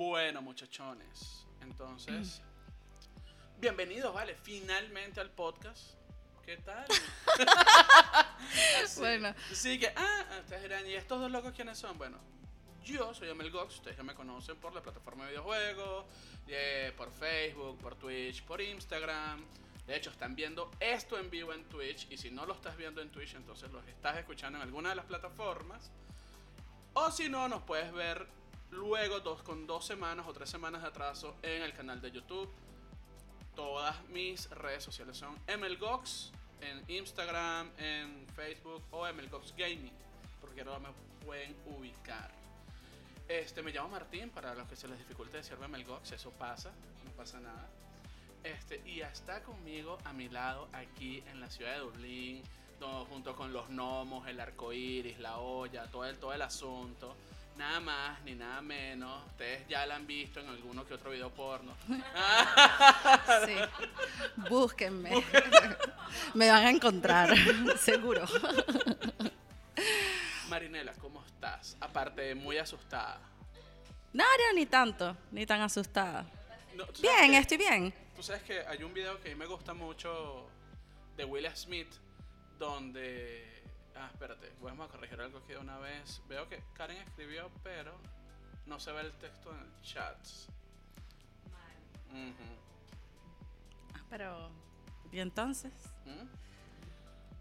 Bueno, muchachones, entonces, bienvenidos, vale, finalmente al podcast. ¿Qué tal? Así. Bueno. Sí, que, ah, ustedes dirán, ¿y estos dos locos quiénes son? Bueno, yo soy Amel Gox, ustedes ya me conocen por la plataforma de videojuegos, por Facebook, por Twitch, por Instagram. De hecho, están viendo esto en vivo en Twitch, y si no lo estás viendo en Twitch, entonces los estás escuchando en alguna de las plataformas. O si no, nos puedes ver luego dos, con dos semanas o tres semanas de atraso en el canal de YouTube. Todas mis redes sociales son MLGox en Instagram, en Facebook o MLGox Gaming, porque ahora me pueden ubicar. Este, me llamo Martín, para los que se les dificulte decirme MLGox, eso pasa, no pasa nada. Este, y está conmigo a mi lado aquí en la ciudad de Dublín, junto con los gnomos, el arco iris, la olla, todo el, todo el asunto. Nada más ni nada menos. Ustedes ya la han visto en alguno que otro video porno. Sí. Búsquenme. Me van a encontrar, seguro. Marinela, ¿cómo estás? Aparte de muy asustada. No, no, ni tanto, ni tan asustada. No, ¿tú sabes Bien, que- estoy bien. Tú sabes que hay un video que a mí me gusta mucho de Will Smith donde... Ah, espérate, vamos a corregir algo aquí de una vez. Veo que Karen escribió, pero no se ve el texto en el chat. Ujú. Ah, Pero, ¿y entonces? ¿Mm?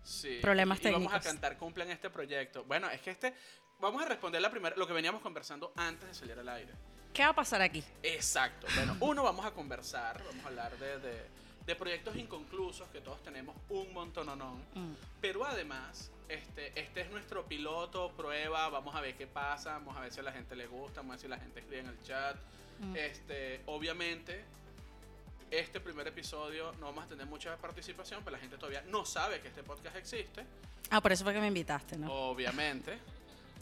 Sí. Problemas y, y vamos a técnicos. cantar cumplen este proyecto. Bueno, es que este... Vamos a responder la primera, lo que veníamos conversando antes de salir al aire. ¿Qué va a pasar aquí? Exacto. Bueno, uno, vamos a conversar, vamos a hablar de, de, de proyectos inconclusos que todos tenemos un montononón. Mm. Pero además, este, este es nuestro piloto, prueba, vamos a ver qué pasa, vamos a ver si a la gente le gusta, vamos a ver si la gente escribe en el chat. Mm. Este, obviamente, este primer episodio no vamos a tener mucha participación, pero la gente todavía no sabe que este podcast existe, Ah, por eso fue que me invitaste, ¿no? obviamente.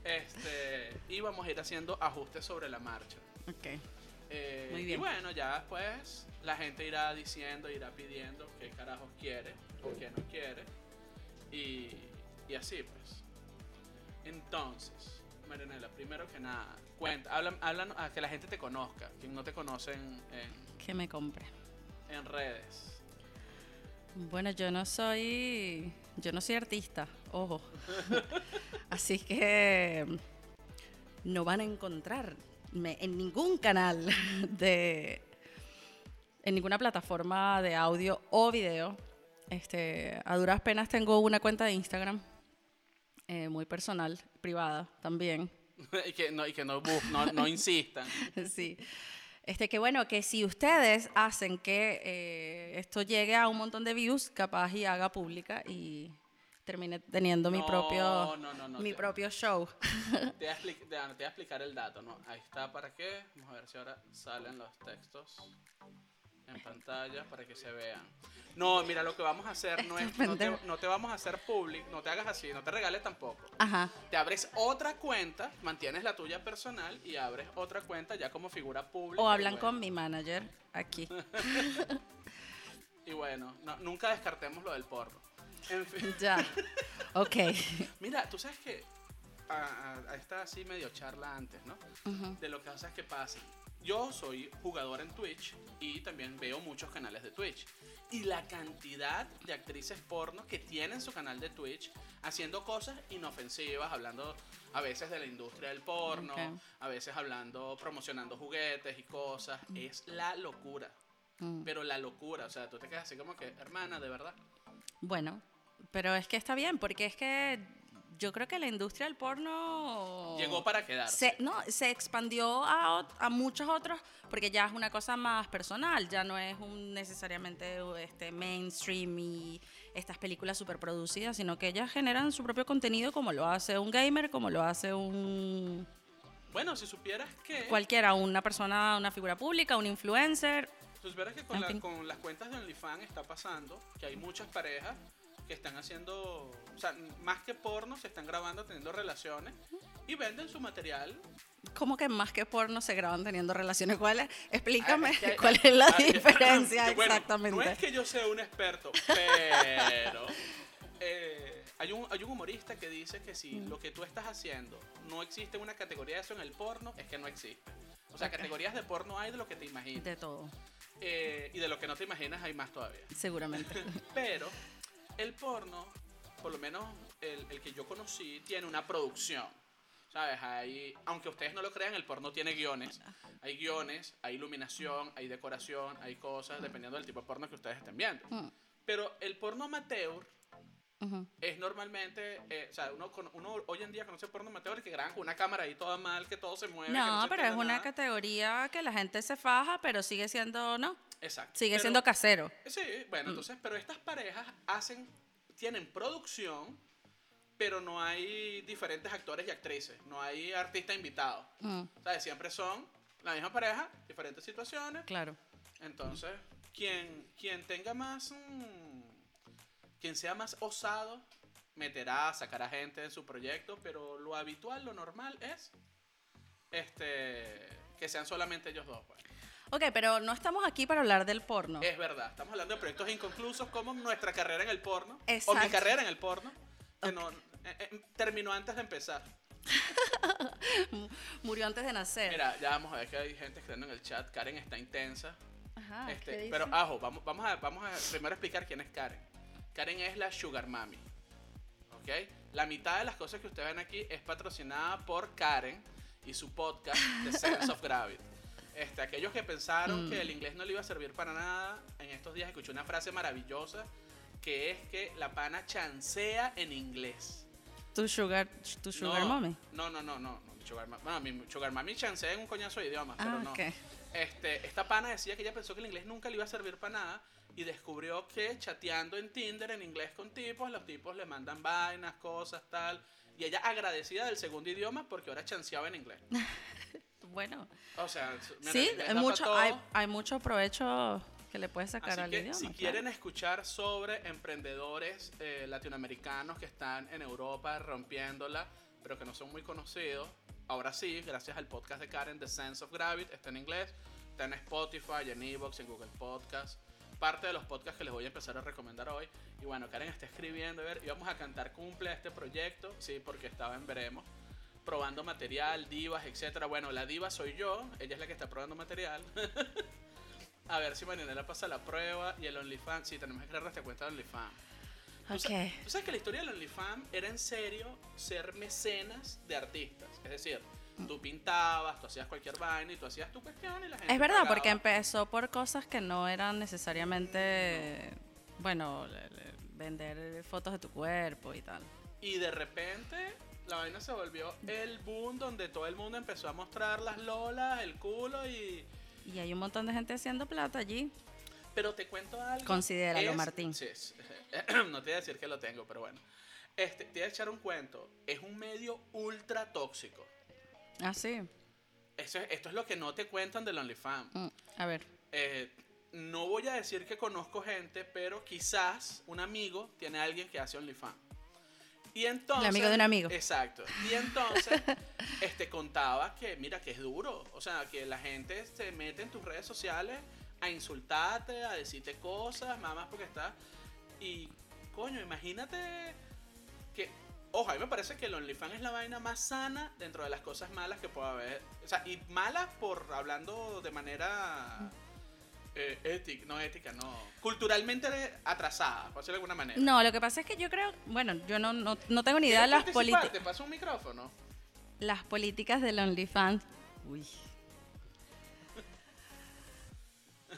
Este, y vamos a ir haciendo ajustes sobre la marcha. Ok. Eh, Muy Y bueno, ya después la gente irá diciendo, irá pidiendo qué carajos quiere o qué no quiere. Y, y así pues. Entonces, Marinela, primero que nada, cuenta, habla, háblanos a que la gente te conozca, quien no te conoce en, en- Que me compre. en redes. Bueno, yo no soy, yo no soy artista, ojo. Así que no van a encontrarme en ningún canal de, en ninguna plataforma de audio o video. Este, a duras penas tengo una cuenta de Instagram, eh, muy personal, privada también. y que no, y que no, no, no insistan. Sí. Este, que bueno, que si ustedes hacen que eh, esto llegue a un montón de views, capaz y haga pública y termine teniendo mi No, propio no, no, mi te- propio show. Te voy, a expli- te voy a- explicar el dato, ¿no? Ahí está, ¿para qué? Vamos a ver si ahora salen los textos en pantalla para que se vean. No, mira, lo que vamos a hacer no es, no te, no te vamos a hacer public, no te hagas así, no te regales tampoco. Ajá. Te abres otra cuenta, mantienes la tuya personal y abres otra cuenta ya como figura pública. O hablan bueno. con mi manager aquí. Y bueno, no- nunca descartemos lo del porno. En fin. ya. Ok. Mira, tú sabes que a, a- esta así medio charla antes, ¿no? De lo que cosas que pasan. Yo soy jugador en Twitch y también veo muchos canales de Twitch. Y la cantidad de actrices porno que tienen su canal de Twitch haciendo cosas inofensivas, hablando a veces de la industria del porno, Ok. a veces hablando, promocionando juguetes y cosas. Es la locura. Mm. Pero la locura, o sea, tú te quedas así como que, hermana, de verdad. Bueno, pero es que está bien, porque es que yo creo que la industria del porno Llegó para quedarse. se, no, se expandió a, a muchos otros porque ya es una cosa más personal, ya no es un necesariamente este mainstream y estas películas super producidas, sino que ellas generan su propio contenido como lo hace un gamer, como lo hace un Bueno, si supieras que... cualquiera, una persona, una figura pública, un influencer. Pues verás que con, la- con las cuentas de OnlyFans está pasando que hay muchas parejas que están haciendo, o sea, más que porno, se están grabando teniendo relaciones y venden su material. ¿Cómo que más que porno se graban teniendo relaciones? ¿Cuál es? Explícame Ah, es que- cuál es la ah, diferencia bueno, exactamente. No es que yo sea un experto, pero eh, hay, un, hay un humorista que dice que si Mm. lo que tú estás haciendo no existe una categoría de eso en el porno, es que no existe. O sea, categorías de porno hay de lo que te imaginas. De todo, Eh, y de lo que no te imaginas hay más todavía. seguramente. Pero el porno, por lo menos el, el que yo conocí, tiene una producción. ¿Sabes? Hay, aunque ustedes no lo crean, el porno tiene guiones. Hay guiones, hay iluminación, hay decoración, hay cosas, dependiendo del tipo de porno que ustedes estén viendo. Mm, Pero el porno amateur es normalmente, eh, o sea, uno, uno hoy en día conoce porno amateur que graban con una cámara ahí toda mal, que todo se mueve. que No, se pero es una nada. categoría que la gente se faja, pero sigue siendo, no, Exacto. sigue Pero- siendo casero. Sí, bueno, entonces, pero estas parejas hacen, tienen producción, pero no hay diferentes actores y actrices, no hay artista invitado. Mm, ¿Sabes? Siempre son la misma pareja, diferentes situaciones. claro. Entonces, quien, quien tenga más, mm, quien sea más osado, meterá, sacará gente en su proyecto, pero lo habitual, lo normal es este que sean solamente ellos dos. pues. Ok, pero no estamos aquí para hablar del porno. Es verdad, estamos hablando de proyectos inconclusos como nuestra carrera en el porno. O mi Exacto. carrera en el porno. Que no, eh, eh, terminó antes de empezar. Murió antes de nacer. Mira, ya vamos a ver que hay gente escribiendo en el chat. Karen está intensa. Ajá, Este, ¿qué dice? pero, ajo, vamos, vamos, a, vamos a primero explicar quién es Karen. Karen es la Sugar Mami. ¿Ok? La mitad de las cosas que ustedes ven aquí es patrocinada por Karen y su podcast, The Sense of Gravity. Este, aquellos que pensaron Mm. que el inglés no le iba a servir para nada, en estos días escuché una frase maravillosa que es que la pana chancea en inglés. ¿Tu sugar, tu sugar no, mommy? No, no, no, no. no, sugar, bueno, mi Sugar Mami chancea en un coñazo de idiomas, pero Ah, no. Este, esta pana decía que ella pensó que el inglés nunca le iba a servir para nada y descubrió que chateando en Tinder en inglés con tipos, los tipos le mandan vainas, cosas, tal. Y ella agradecida del segundo idioma porque ahora chanceaba en inglés. Bueno, O sea, mira, sí, hay mucho, hay, hay mucho provecho que le puedes sacar Así al que idioma. si claro. quieren escuchar sobre emprendedores eh, latinoamericanos que están en Europa rompiéndola, pero que no son muy conocidos, ahora sí, gracias al podcast de Karen, The Sense of Gravity, está en inglés, está en Spotify, en Evox, en Google Podcast, parte de los podcasts que les voy a empezar a recomendar hoy. Y bueno, Karen está escribiendo, a ver, íbamos a cantar cumple a este proyecto, sí, porque estaba en Veremos, probando material, divas, etcétera. Bueno, la diva soy yo, ella es la que está probando material. A ver si Marianela pasa la prueba y el OnlyFans. Sí, tenemos que crear nuestra cuenta de OnlyFans. ¿Tú, sa- Ok. tú sabes que la historia del OnlyFans era en serio ser mecenas de artistas. Es decir, tú pintabas, tú hacías cualquier vaina y tú hacías tu cuestión y la gente. Es verdad, pagaba. porque empezó por cosas que no eran necesariamente, bueno, le- le- vender fotos de tu cuerpo y tal. Y de repente la vaina se volvió el boom donde todo el mundo empezó a mostrar las lolas, el culo y. Y hay un montón de gente haciendo plata allí. Pero te cuento algo. Considéralo, Es- Martín. Sí, no te voy a decir que lo tengo, pero bueno. Este, te voy a echar un cuento. Es un medio ultra tóxico. Ah, sí. Eso es- esto es lo que no te cuentan del OnlyFans. Mm, A ver. Eh, no voy a decir que conozco gente, pero quizás un amigo tiene a alguien que hace OnlyFans. Y entonces. El amigo de un amigo. Exacto. Y entonces, este contaba que, mira, que es duro. O sea, que la gente se mete en tus redes sociales a insultarte, a decirte cosas, nada más porque está. Y, coño, imagínate que. Ojo, a mí me parece que el OnlyFans es la vaina más sana dentro de las cosas malas que pueda haber. O sea, y malas por hablando de manera eh, ética, no ética, no. Culturalmente atrasada, por decirlo de alguna manera. No, lo que pasa es que yo creo, bueno, yo no, no, no tengo ni idea de ¿Quieres las, politi- ¿Te paso un micrófono? las políticas del OnlyFans. Uy.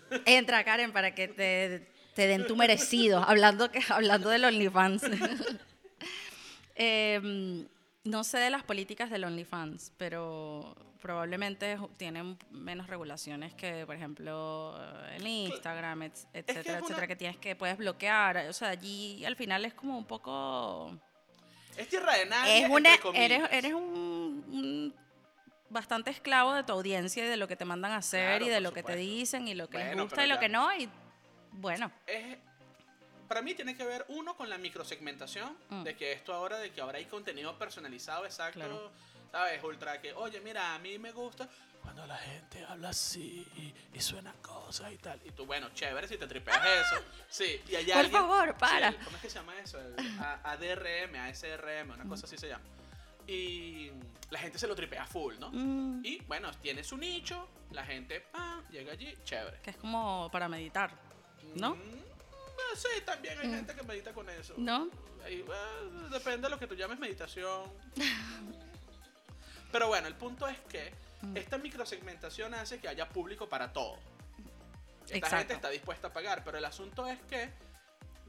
Entra, Karen, para que te, te den tu merecido, hablando, que, hablando del OnlyFans. Em, no sé de las políticas del OnlyFans, pero probablemente tienen menos regulaciones que, por ejemplo, el Instagram, et- etcétera, es una- etcétera, que tienes que puedes bloquear. O sea, allí al final es como un poco Es tierra de nadie. es una, eres, eres un, un bastante esclavo de tu audiencia y de lo que te mandan a hacer Claro, y de lo que te dicen y lo que les gusta y lo ya- que no. Y bueno, Es- para mí tiene que ver uno con la microsegmentación Mm. de que esto ahora de que ahora hay contenido personalizado exacto Claro. sabes ultra que oye mira a mí me gusta cuando la gente habla así y, y suena cosas y tal y tú bueno chévere si te tripeas eso sí y hay Por alguien- favor, para. cómo es que se llama eso El ADRM ASRM una cosa así se llama y la gente se lo tripea full, ¿no? Mm, Y bueno, tiene su nicho, la gente ah, llega allí, chévere. que es como para meditar, ¿no? Mm, sí, también hay gente que medita con eso. ¿no? Ahí, eh, depende de lo que tú llames meditación. Pero bueno, el punto es que Mm. esta microsegmentación hace que haya público para todo. Esta Exacto. gente está dispuesta a pagar, pero el asunto es que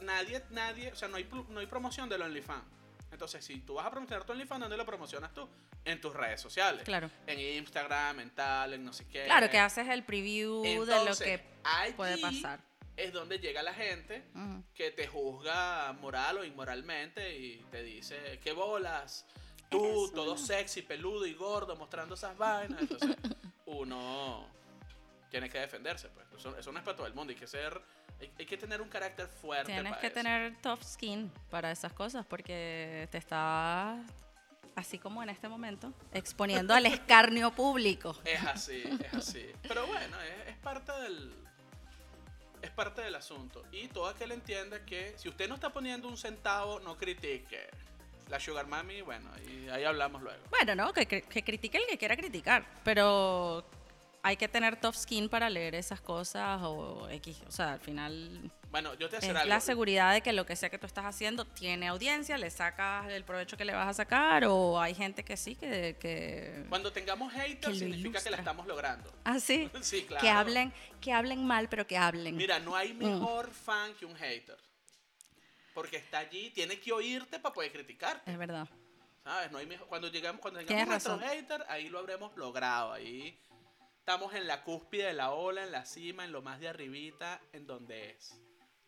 nadie, nadie, o sea, no hay, no hay promoción del OnlyFans. Entonces, si tú vas a promocionar tu OnlyFans, ¿dónde lo promocionas tú? En tus redes sociales. Claro. En Instagram, en tal, en no sé qué. Claro, que haces el preview de lo Entonces, que allí puede pasar. Es donde llega la gente que te juzga moral o inmoralmente y te dice, ¿qué bolas? Tú, Eso. todo sexy, peludo y gordo, mostrando esas vainas. Entonces, uno tiene que defenderse, pues. Eso, eso no es para todo el mundo. Hay que ser, hay, hay que tener un carácter fuerte. Tienes para que eso. tener tough skin para esas cosas porque te estás, así como en este momento, exponiendo al escarnio público. Es así, es así. Pero bueno, es, es parte del. Es parte del asunto. Y todo aquel entiende que si usted no está poniendo un centavo, no critique. La Sugar Mami, bueno, y ahí hablamos luego. Bueno, no, que, que critique el que quiera criticar, pero hay que tener tough skin para leer esas cosas o X. O sea, al final Bueno, yo te es algo. la seguridad de que lo que sea que tú estás haciendo tiene audiencia, le sacas el provecho que le vas a sacar o hay gente que sí, que... que... Cuando tengamos Que haters significa que ilustra. la estamos logrando. Ah, sí. Sí, claro. Que hablen, que hablen mal, pero que hablen. Mira, no hay Mm. mejor fan que un hater. Porque está allí, tiene que oírte para poder criticarte. Es verdad. ¿Sabes? No hay mejor. Cuando llegamos, cuando tengamos nuestros razón. haters, ahí lo habremos logrado. Ahí estamos en la cúspide de la ola, en la cima, en lo más de arribita, en donde es.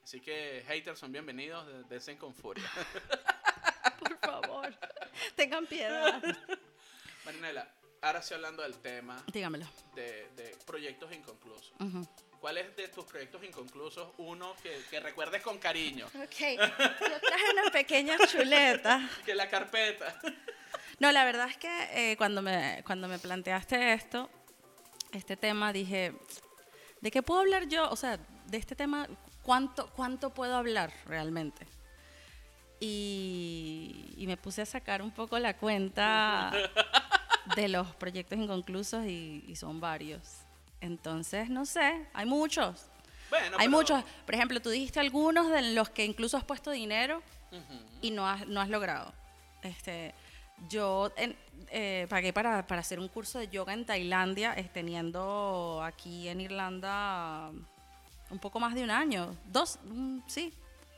Así que haters son bienvenidos, de- dense con furia. Por favor. Tengan piedad. Marinela, ahora sí hablando del tema Dígamelo. de, de proyectos inconclusos. Ujú. ¿Cuál es de tus proyectos inconclusos uno que, que recuerdes con cariño? Ok, yo traje una pequeña chuleta. Que la carpeta. No, la verdad es que eh, cuando, me, cuando me planteaste esto, este tema, dije, ¿de qué puedo hablar yo? O sea, de este tema, ¿cuánto, cuánto puedo hablar realmente? Y, y me puse a sacar un poco la cuenta de los proyectos inconclusos y, y son varios. Entonces, no sé, hay muchos. Bueno, hay pero- muchos. Por ejemplo, tú dijiste algunos de los que incluso has puesto dinero Ujú. y no has, no has logrado. Este, yo en- eh, pagué para, para hacer un curso de yoga en Tailandia, eh, teniendo aquí en Irlanda un poco más de un año. Dos, mm, sí,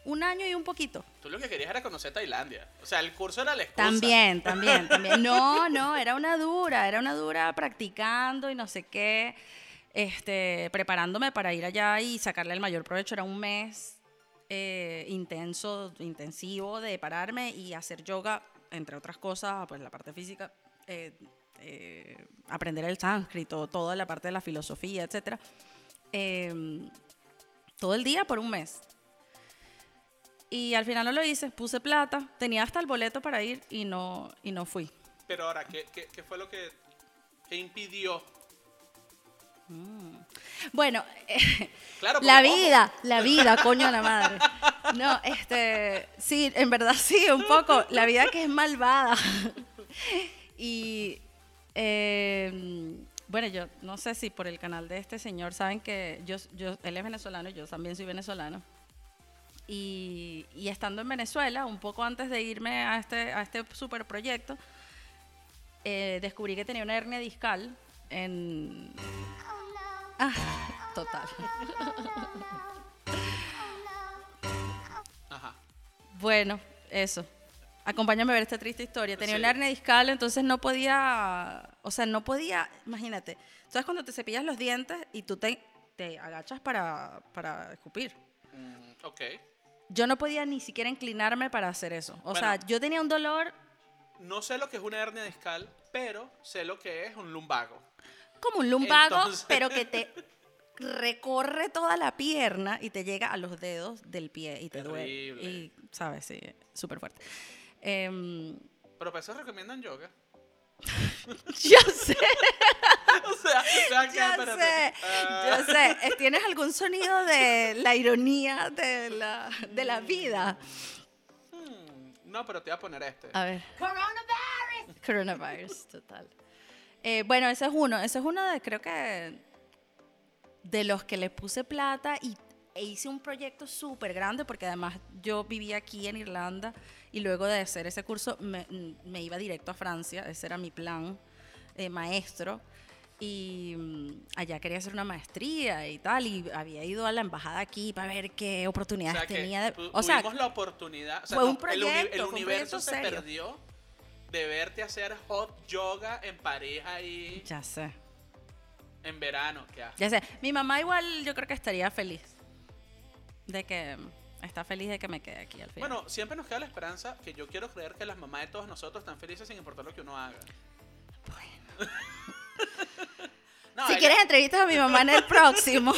un año y un poquito. Tú lo que querías era conocer Tailandia. O sea, el curso era la excusa. También, también, también. No, no, era una dura, era una dura practicando y no sé qué, este, preparándome para ir allá y sacarle el mayor provecho. Era un mes eh, intenso, intensivo de pararme y hacer yoga, entre otras cosas, pues la parte física, eh, eh, aprender el sánscrito, toda la parte de la filosofía, etcétera. Em, todo el día por un mes. Y al final no lo hice, puse plata, tenía hasta el boleto para ir y no, y no fui. Pero ahora, ¿qué, qué, qué fue lo que, que impidió? Bueno, Claro, la vida, la vida, coño de la madre. No, este, sí, en verdad sí, un poco. La vida que es malvada. Y, eh, bueno, yo no sé si por el canal de este señor saben que yo, yo, él es venezolano, yo también soy venezolano. Y, y estando en Venezuela, un poco antes de irme a este, a este super proyecto, eh, descubrí que tenía una hernia discal en... Ah, total. Ajá. Bueno, eso. Acompáñame a ver esta triste historia. Tenía Sí. una hernia discal, entonces no podía, o sea, no podía, imagínate. ¿Sabes cuando te cepillas los dientes y tú te, te agachas para, para escupir? Mm, ok. Yo no podía ni siquiera inclinarme para hacer eso. O sea, yo tenía un dolor No sé lo que es una hernia discal, pero sé lo que es un lumbago. Como un lumbago, Entonces- pero que te recorre toda la pierna y te llega a los dedos del pie y te duele. Terrible. Y, ¿sabes? Sí, súper fuerte. Em, Pero para eso recomiendan yoga. yo sé. o sea, que, espérate. sé, Ah, yo sé. Eh, ¿Tienes algún sonido de la ironía de la, de la vida? hmm, no, pero te voy a poner este. A ver. Coronavirus! Coronavirus, total. Eh, bueno, ese es uno. Ese es uno de, creo que, de los que le puse plata y e hice un proyecto súper grande porque además yo vivía aquí en Irlanda y luego de hacer ese curso me, me iba directo a Francia. Ese era mi plan eh, maestro y mm, allá quería hacer una maestría y tal y había ido a la embajada aquí para ver qué oportunidades O sea, que tenía de, o sea tuvimos la oportunidad. o sea, fue un el proyecto, el, fue un universo proyecto se serio. perdió de verte hacer hot yoga en París ahí ya sé en verano. ¿Qué haces? ya sé mi mamá igual yo creo que estaría feliz de que está feliz de que me quede aquí al final Bueno, siempre nos queda la esperanza que yo quiero creer que las mamás de todos nosotros están felices sin importar lo que uno haga. No, si ella- quieres entrevistas a mi mamá en el próximo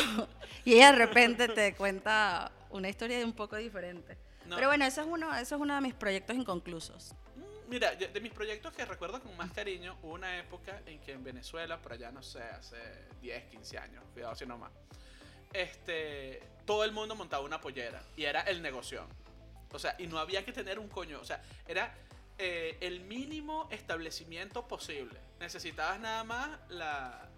y ella de repente te cuenta una historia un poco diferente No. pero bueno eso es uno eso es uno de mis proyectos inconclusos Mira, de mis proyectos que recuerdo con más cariño, hubo una época en que en Venezuela, por allá no sé, hace 10, 15 años, cuidado si no más, este, todo el mundo montaba una pollera y era el negocio. O sea, y no había que tener un coño, o sea, era eh, el mínimo establecimiento posible. Necesitabas nada más la,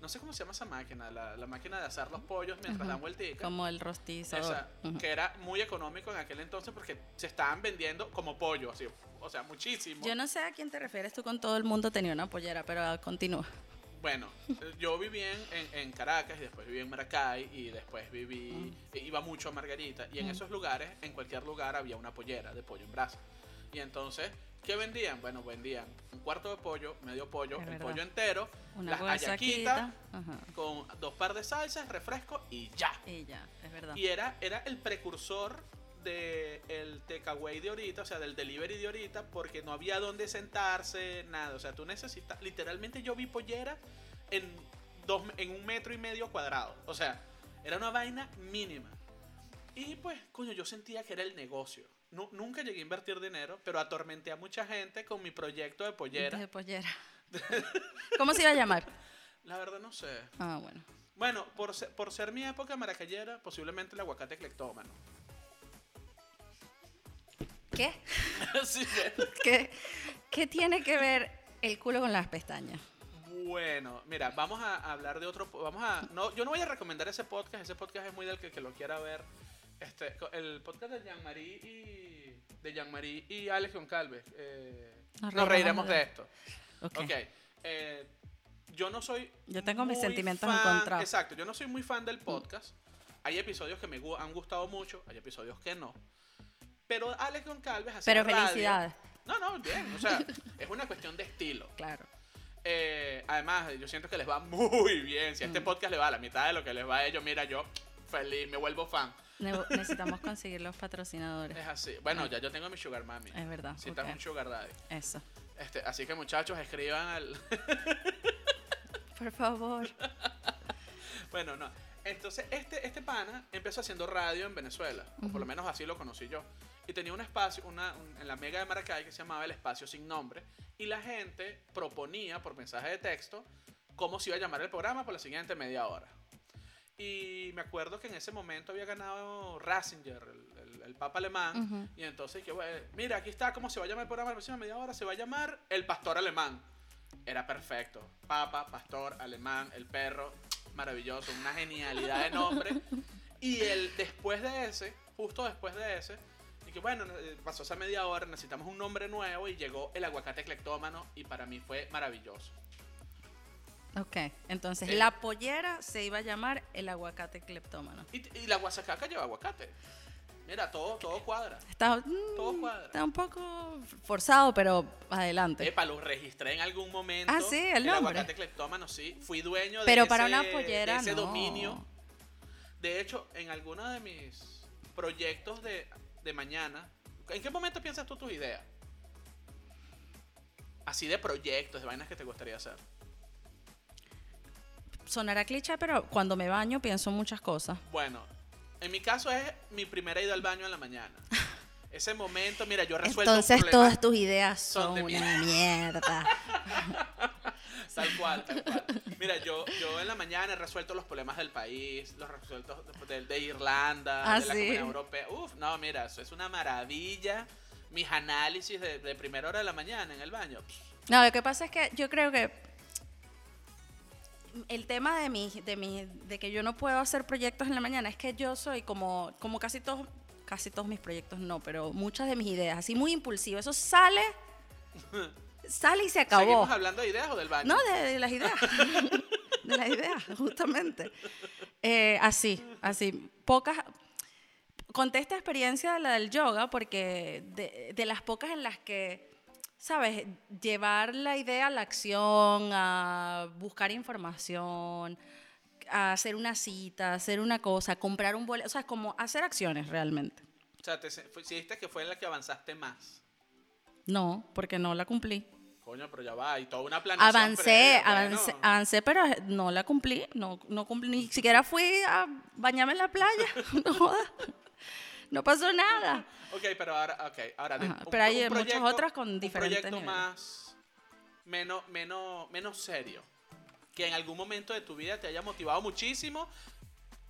no sé cómo se llama esa máquina, la, la máquina de asar los pollos mientras dan vueltica. como el rostizo Esa, Ujú. que era muy económico en aquel entonces porque se estaban vendiendo como pollo, así, o sea, muchísimo. Yo no sé a quién te refieres tú con todo el mundo tenía una pollera, pero ah, continúa. Bueno, yo viví en, en- Caracas y después viví en Maracay y después viví, e iba mucho a Margarita y en Mm. esos lugares, en cualquier lugar había una pollera de pollo en brasa. Y entonces, ¿qué vendían? Bueno, vendían un cuarto de pollo, medio pollo, el pollo entero, Una las Ajá. con dos par de salsas, refresco y ya. Y ya, es verdad. Y era, era el precursor del el takeaway de ahorita, o sea, del delivery de ahorita, porque no había dónde sentarse, nada. O sea, tú necesitas. Literalmente yo vi pollera en, dos, en un metro y medio cuadrado. O sea, era una vaina mínima. Y pues, coño, yo sentía que era el negocio. Nu- nunca llegué a invertir dinero, pero atormenté a mucha gente con mi proyecto de pollera. De pollera. ¿Cómo se iba a llamar? La verdad no sé. Ah, bueno. Bueno, por ser, por ser mi época maracayera, posiblemente el aguacate clectómano. ¿Qué? Que, ¿Qué, qué tiene que ver el culo con las pestañas? bueno, mira, vamos a hablar de otro. Vamos a. No, yo no voy a recomendar ese podcast. Ese podcast es muy del que, que lo quiera ver. Este, el podcast de Jean-Marie y. De Jean-Marie y Alex Goncalves. Eh, Nos nos, reiremos de- esto. Ok. Ok. eh, yo no soy. Yo tengo mis sentimientos fan- encontrados. Exacto, yo no soy muy fan del podcast. Hay episodios que me han gustado mucho, hay episodios que no. Pero Alex Goncalves hacía Pero radio. felicidades. No, no, bien. O sea, es una cuestión de estilo. Claro. Eh, además, yo siento que les va muy bien. Si a Mm. este podcast le va a la mitad de lo que les va a ellos, mira, yo feliz, me vuelvo fan. Ne- necesitamos conseguir los patrocinadores. Es así. Bueno, ya yo tengo mi sugar mami. Es verdad. Si ok. estás un sugar daddy. Eso. Este, así que muchachos, escriban al... Por favor. bueno, no. Entonces, este, este pana empezó haciendo radio en Venezuela. O por lo menos así lo conocí yo. Y tenía un espacio una, un- en la mega de Maracay que se llamaba el espacio sin nombre. Y la gente proponía por mensaje de texto cómo se iba a llamar el programa por la siguiente media hora. Y me acuerdo que en ese momento había ganado Ratzinger, el, el- el papa alemán. Y entonces, que bueno, mira, aquí está cómo se va a llamar el programa la próxima media hora. Se va a llamar El Pastor Alemán. Era perfecto. Papa, pastor, alemán, el perro. Maravilloso. Una genialidad de nombre. Y el después de ese, justo después de ese, que bueno, eh, pasó esa media hora, necesitamos un nombre nuevo y llegó el aguacate clectómano y para mí fue maravilloso. Ok. Entonces, Eh. la pollera se iba a llamar el aguacate cleptómano. Y, y la guasacaca lleva aguacate. Mira, todo, todo cuadra. Está, mm, Todo cuadra. está un poco forzado, pero adelante. Epa, lo registré en algún momento. Ah, sí, el nombre. aguacate cleptómano, sí. Fui dueño de Pero ese, para una pollera, de ese no. dominio. De hecho, en alguno de mis proyectos de, de mañana, ¿en qué momento piensas tú tus ideas? Así de proyectos, de vainas que te gustaría hacer. Sonará cliché, pero cuando me baño pienso muchas cosas. Bueno, en mi caso es mi primera ida al baño en la mañana. Ese momento, mira, yo resuelto Entonces todas tus ideas son son, de una mierda. Tal cual, tal cual. Mira, yo, yo en la mañana he resuelto los problemas del país, los resuelto de, de Irlanda, Ah, de la ¿sí? Comunidad Europea. Uf, no, mira, eso es una maravilla. Mis análisis de, de primera hora de la mañana en el baño. pff, No, lo que pasa es que yo creo que el tema de mi, de mi, de que yo no puedo hacer proyectos en la mañana es que yo soy como, como casi todos, casi todos mis proyectos no, pero muchas de mis ideas, así muy impulsivo. Eso sale, sale y se acabó. ¿Seguimos hablando de ideas o del baño? No, de, de las ideas. de las ideas, justamente. Eh, así, así. Pocas. Conté esta experiencia de la del yoga porque de, de las pocas en las que, ¿sabes? Llevar la idea a la acción, a buscar información, a hacer una cita, hacer una cosa, comprar un boleto, o sea, como hacer acciones realmente. O sea, te, que fue en la que avanzaste más. No, porque no la cumplí. Coño, pero ya va, hay toda una planeación. Avancé, previa, avancé, bueno. avancé, pero no la cumplí, no, no cumplí, ni siquiera fui a bañarme en la playa, no no pasó nada. Ok, pero ahora, ok, ahora Ajá, un- pero hay un muchas proyecto- otras con un diferentes proyecto niveles. más, menos, menos, menos serio, que en algún momento de tu vida te haya motivado muchísimo.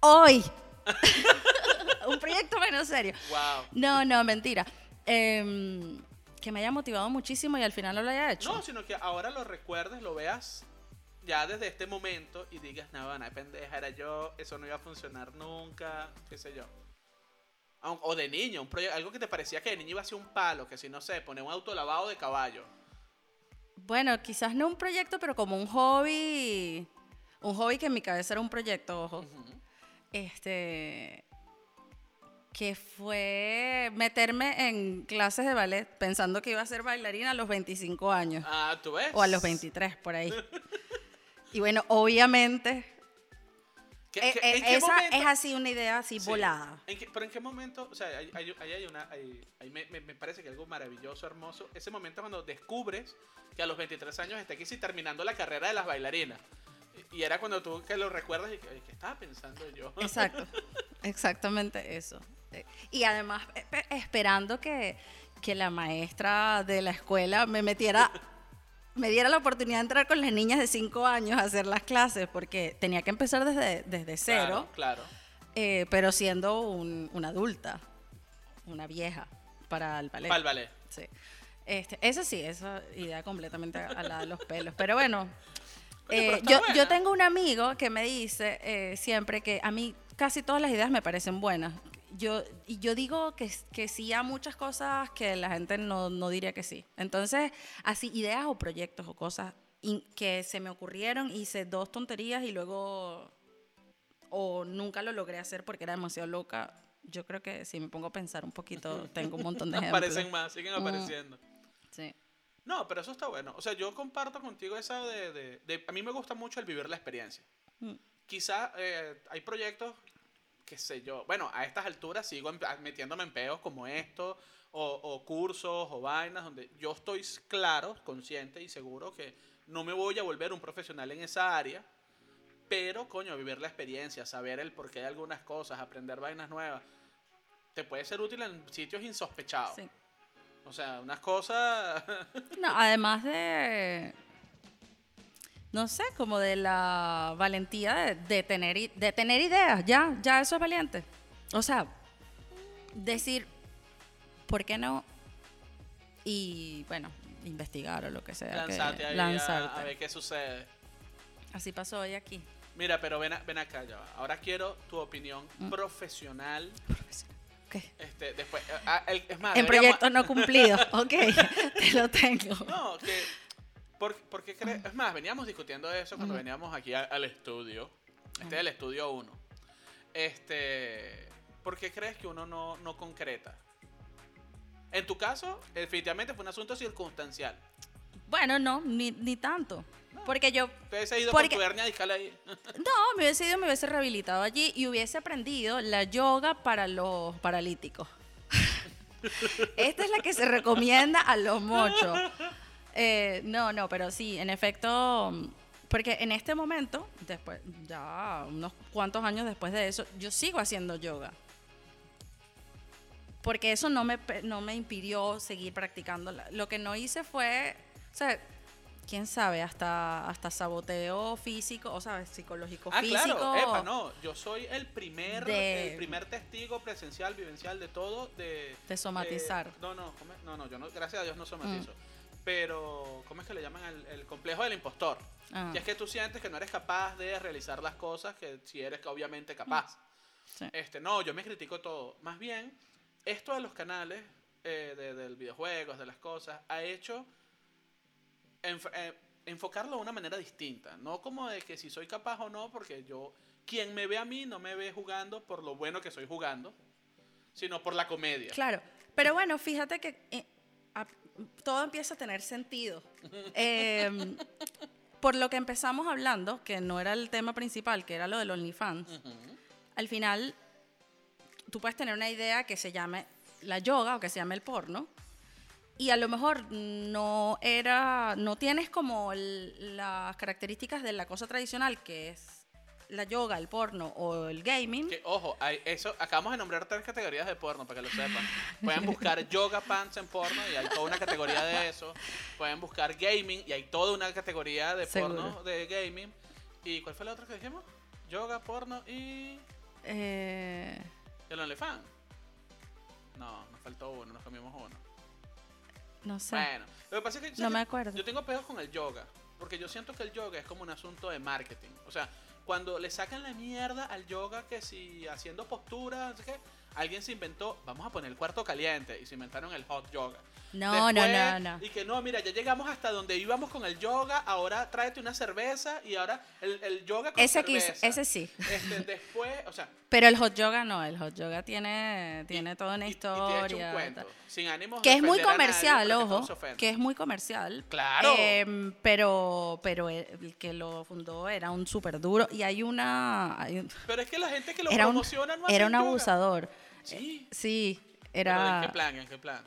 Hoy, un proyecto menos serio. Wow. No, no, mentira. Em, que me haya motivado muchísimo y al final no lo haya hecho. No, sino que ahora lo recuerdes, lo veas ya desde este momento y digas, no, no, pendeja, era yo, eso no iba a funcionar nunca, qué sé yo. O de niño, un proye- algo que te parecía que de niño iba a ser un palo, que si no sé, poner un auto lavado de caballo. Bueno, quizás no un proyecto, pero como un hobby. Un hobby que en mi cabeza era un proyecto, ojo. Este. Que fue meterme en clases de ballet pensando que iba a ser bailarina a los 25 años. Ah, ¿tú ves? O a los 23, por ahí. Y bueno, obviamente. ¿Qué- eh, qué- eh, esa momento- es así una idea así Sí. volada. ¿En qué- pero en qué momento, o sea, ahí hay, ahí hay una, ahí, ahí me, me- parece que algo maravilloso, hermoso, ese momento cuando descubres que a los 23 años está aquí sí terminando la carrera de las bailarinas. Y, y era cuando tú que lo recuerdas y que, ¿qué estaba pensando yo? Exacto, exactamente eso. Eh, Y además eh, esperando que, que la maestra de la escuela me metiera, me diera la oportunidad de entrar con las niñas de 5 años a hacer las clases, porque tenía que empezar desde, desde cero, Claro, claro. eh, pero siendo un- una adulta, una vieja para el ballet. Para el ballet. Sí. Este, eso sí, esa idea completamente a la de los pelos. Pero bueno, pero eh, yo, yo tengo un amigo que me dice eh, siempre que a mí casi todas las ideas me parecen buenas. Yo, y yo digo que, que sí a muchas cosas que la gente no, no diría que sí. Entonces, así, ideas o proyectos o cosas in- que se me ocurrieron, hice dos tonterías y luego o nunca lo logré hacer porque era demasiado loca. Yo creo que si me pongo a pensar un poquito, tengo un montón de ejemplos. Aparecen más, siguen apareciendo. Sí. No, pero eso está bueno. O sea, yo comparto contigo esa de, de- de- A mí me gusta mucho el vivir la experiencia. Mm. Quizá eh, hay proyectos, qué sé yo. Bueno, a estas alturas sigo metiéndome en peos como esto, o, o cursos, o vainas, donde yo estoy claro, consciente y seguro que no me voy a volver un profesional en esa área. Pero, coño, vivir la experiencia, saber el porqué de algunas cosas, aprender vainas nuevas, te puede ser útil en sitios insospechados. Sí. O sea, unas cosas. No, además de, no sé, como de la valentía de, de tener, de tener ideas, ya, ya eso es valiente. O sea, decir, ¿por qué no? Y bueno, investigar o lo que sea. que- lanzarte ahí a- lanzarte. A, ver qué sucede. Así pasó hoy aquí. Mira, pero ven, a- ven acá ya. Ahora quiero tu opinión Mm. profesional. ¿Qué? Este, después, eh, ah, el- es más, En proyectos no cumplidos, ok, te lo tengo. No, que. ¿Por, por qué crees? Es más, veníamos discutiendo eso cuando veníamos aquí a- al estudio. Este es el estudio 1. Este. ¿Por qué crees que uno no, no concreta? En tu caso, definitivamente fue un asunto circunstancial. Bueno, no, ni, ni tanto. Porque yo Ustedes se ido Porque- con tu hernia discal ahí. No, me hubiese ido, me hubiese rehabilitado allí y hubiese aprendido la yoga para los paralíticos. Esta es la que se recomienda a los mochos. Eh, no, no, pero sí, en efecto, mm, porque en este momento, después, ya unos cuantos años después de eso, yo sigo haciendo yoga. Porque eso no me, no me impidió seguir practicando. Lo que no hice fue, o sea, quién sabe, hasta, hasta saboteo físico, o sea, psicológico, Ah, físico. claro, epa, no, yo soy el primer, de- el primer testigo presencial, vivencial de todo, de... De somatizar. eh, no, no, no, no, yo no, gracias a Dios no somatizo. Pero ¿cómo es que le llaman? El, el complejo del impostor. Ah. Y es que tú sientes que no eres capaz de realizar las cosas que si eres obviamente capaz. Sí. Este, no, yo me critico todo. Más bien, esto de los canales eh, de, del videojuegos, de las cosas, ha hecho enf- eh, enfocarlo de una manera distinta. No como de que si soy capaz o no, porque yo, quien me ve a mí no me ve jugando por lo bueno que soy jugando, sino por la comedia. Claro, pero bueno, fíjate que eh, todo empieza a tener sentido. Eh, por lo que empezamos hablando, que no era el tema principal, que era lo del OnlyFans, Ujú. al final tú puedes tener una idea que se llame la yoga o que se llame el porno. Y a lo mejor no era, no tienes como las características de la cosa tradicional que es la yoga, el porno o el gaming. Que, ojo, hay eso, acabamos de nombrar tres categorías de porno, para que lo sepan. Pueden buscar yoga pants en porno y hay toda una categoría de eso. Pueden buscar gaming y hay toda una categoría de porno de gaming. ¿Y cuál fue la otra que dijimos? Yoga, porno y Eh, el OnlyFans. No, nos faltó uno, nos comimos uno. no sé. Bueno, lo que pasa es que No ¿sabes me qué? acuerdo. Yo tengo pedos con el yoga, porque yo siento que el yoga es como un asunto de marketing. O sea, cuando le sacan la mierda al yoga que si haciendo posturas, no alguien se inventó, vamos a poner el cuarto caliente y se inventaron el hot yoga. No, no, no, no. Y que no, mira, ya llegamos hasta donde íbamos con el yoga, ahora tráete una cerveza y ahora el, el yoga con Ese quiso, cerveza. ese sí. Este, después, o sea, Pero el hot yoga no, el hot yoga tiene, tiene y- toda una y- y te he hecho un historia. cuento, sin ánimos que es muy nadie, comercial, que ojo, que es muy comercial. Claro. Em, pero, pero el que lo fundó era un súper duro y hay una... hay un- Pero es que la gente que lo era un, promociona no era un yoga. abusador. Sí. Sí, ¿Pero ¿En era... qué plan? ¿En qué plan?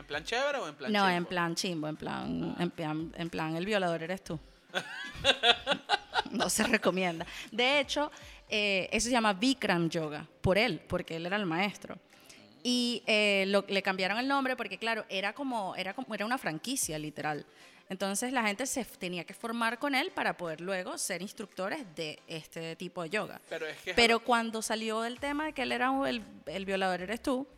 ¿En plan chévere o en plan No, chimbo? en plan chimbo, en plan, en plan, en plan el violador eres tú. no se recomienda. De hecho, eh, eso se llama Bikram Yoga, por él, porque él era el maestro. Y eh, lo- le cambiaron el nombre porque, claro, era como, era como, era una franquicia, literal. Entonces la gente se tenía que formar con él para poder luego ser instructores de este tipo de yoga. Pero es que... Pero cuando salió el tema de que él era el, el violador eres tú,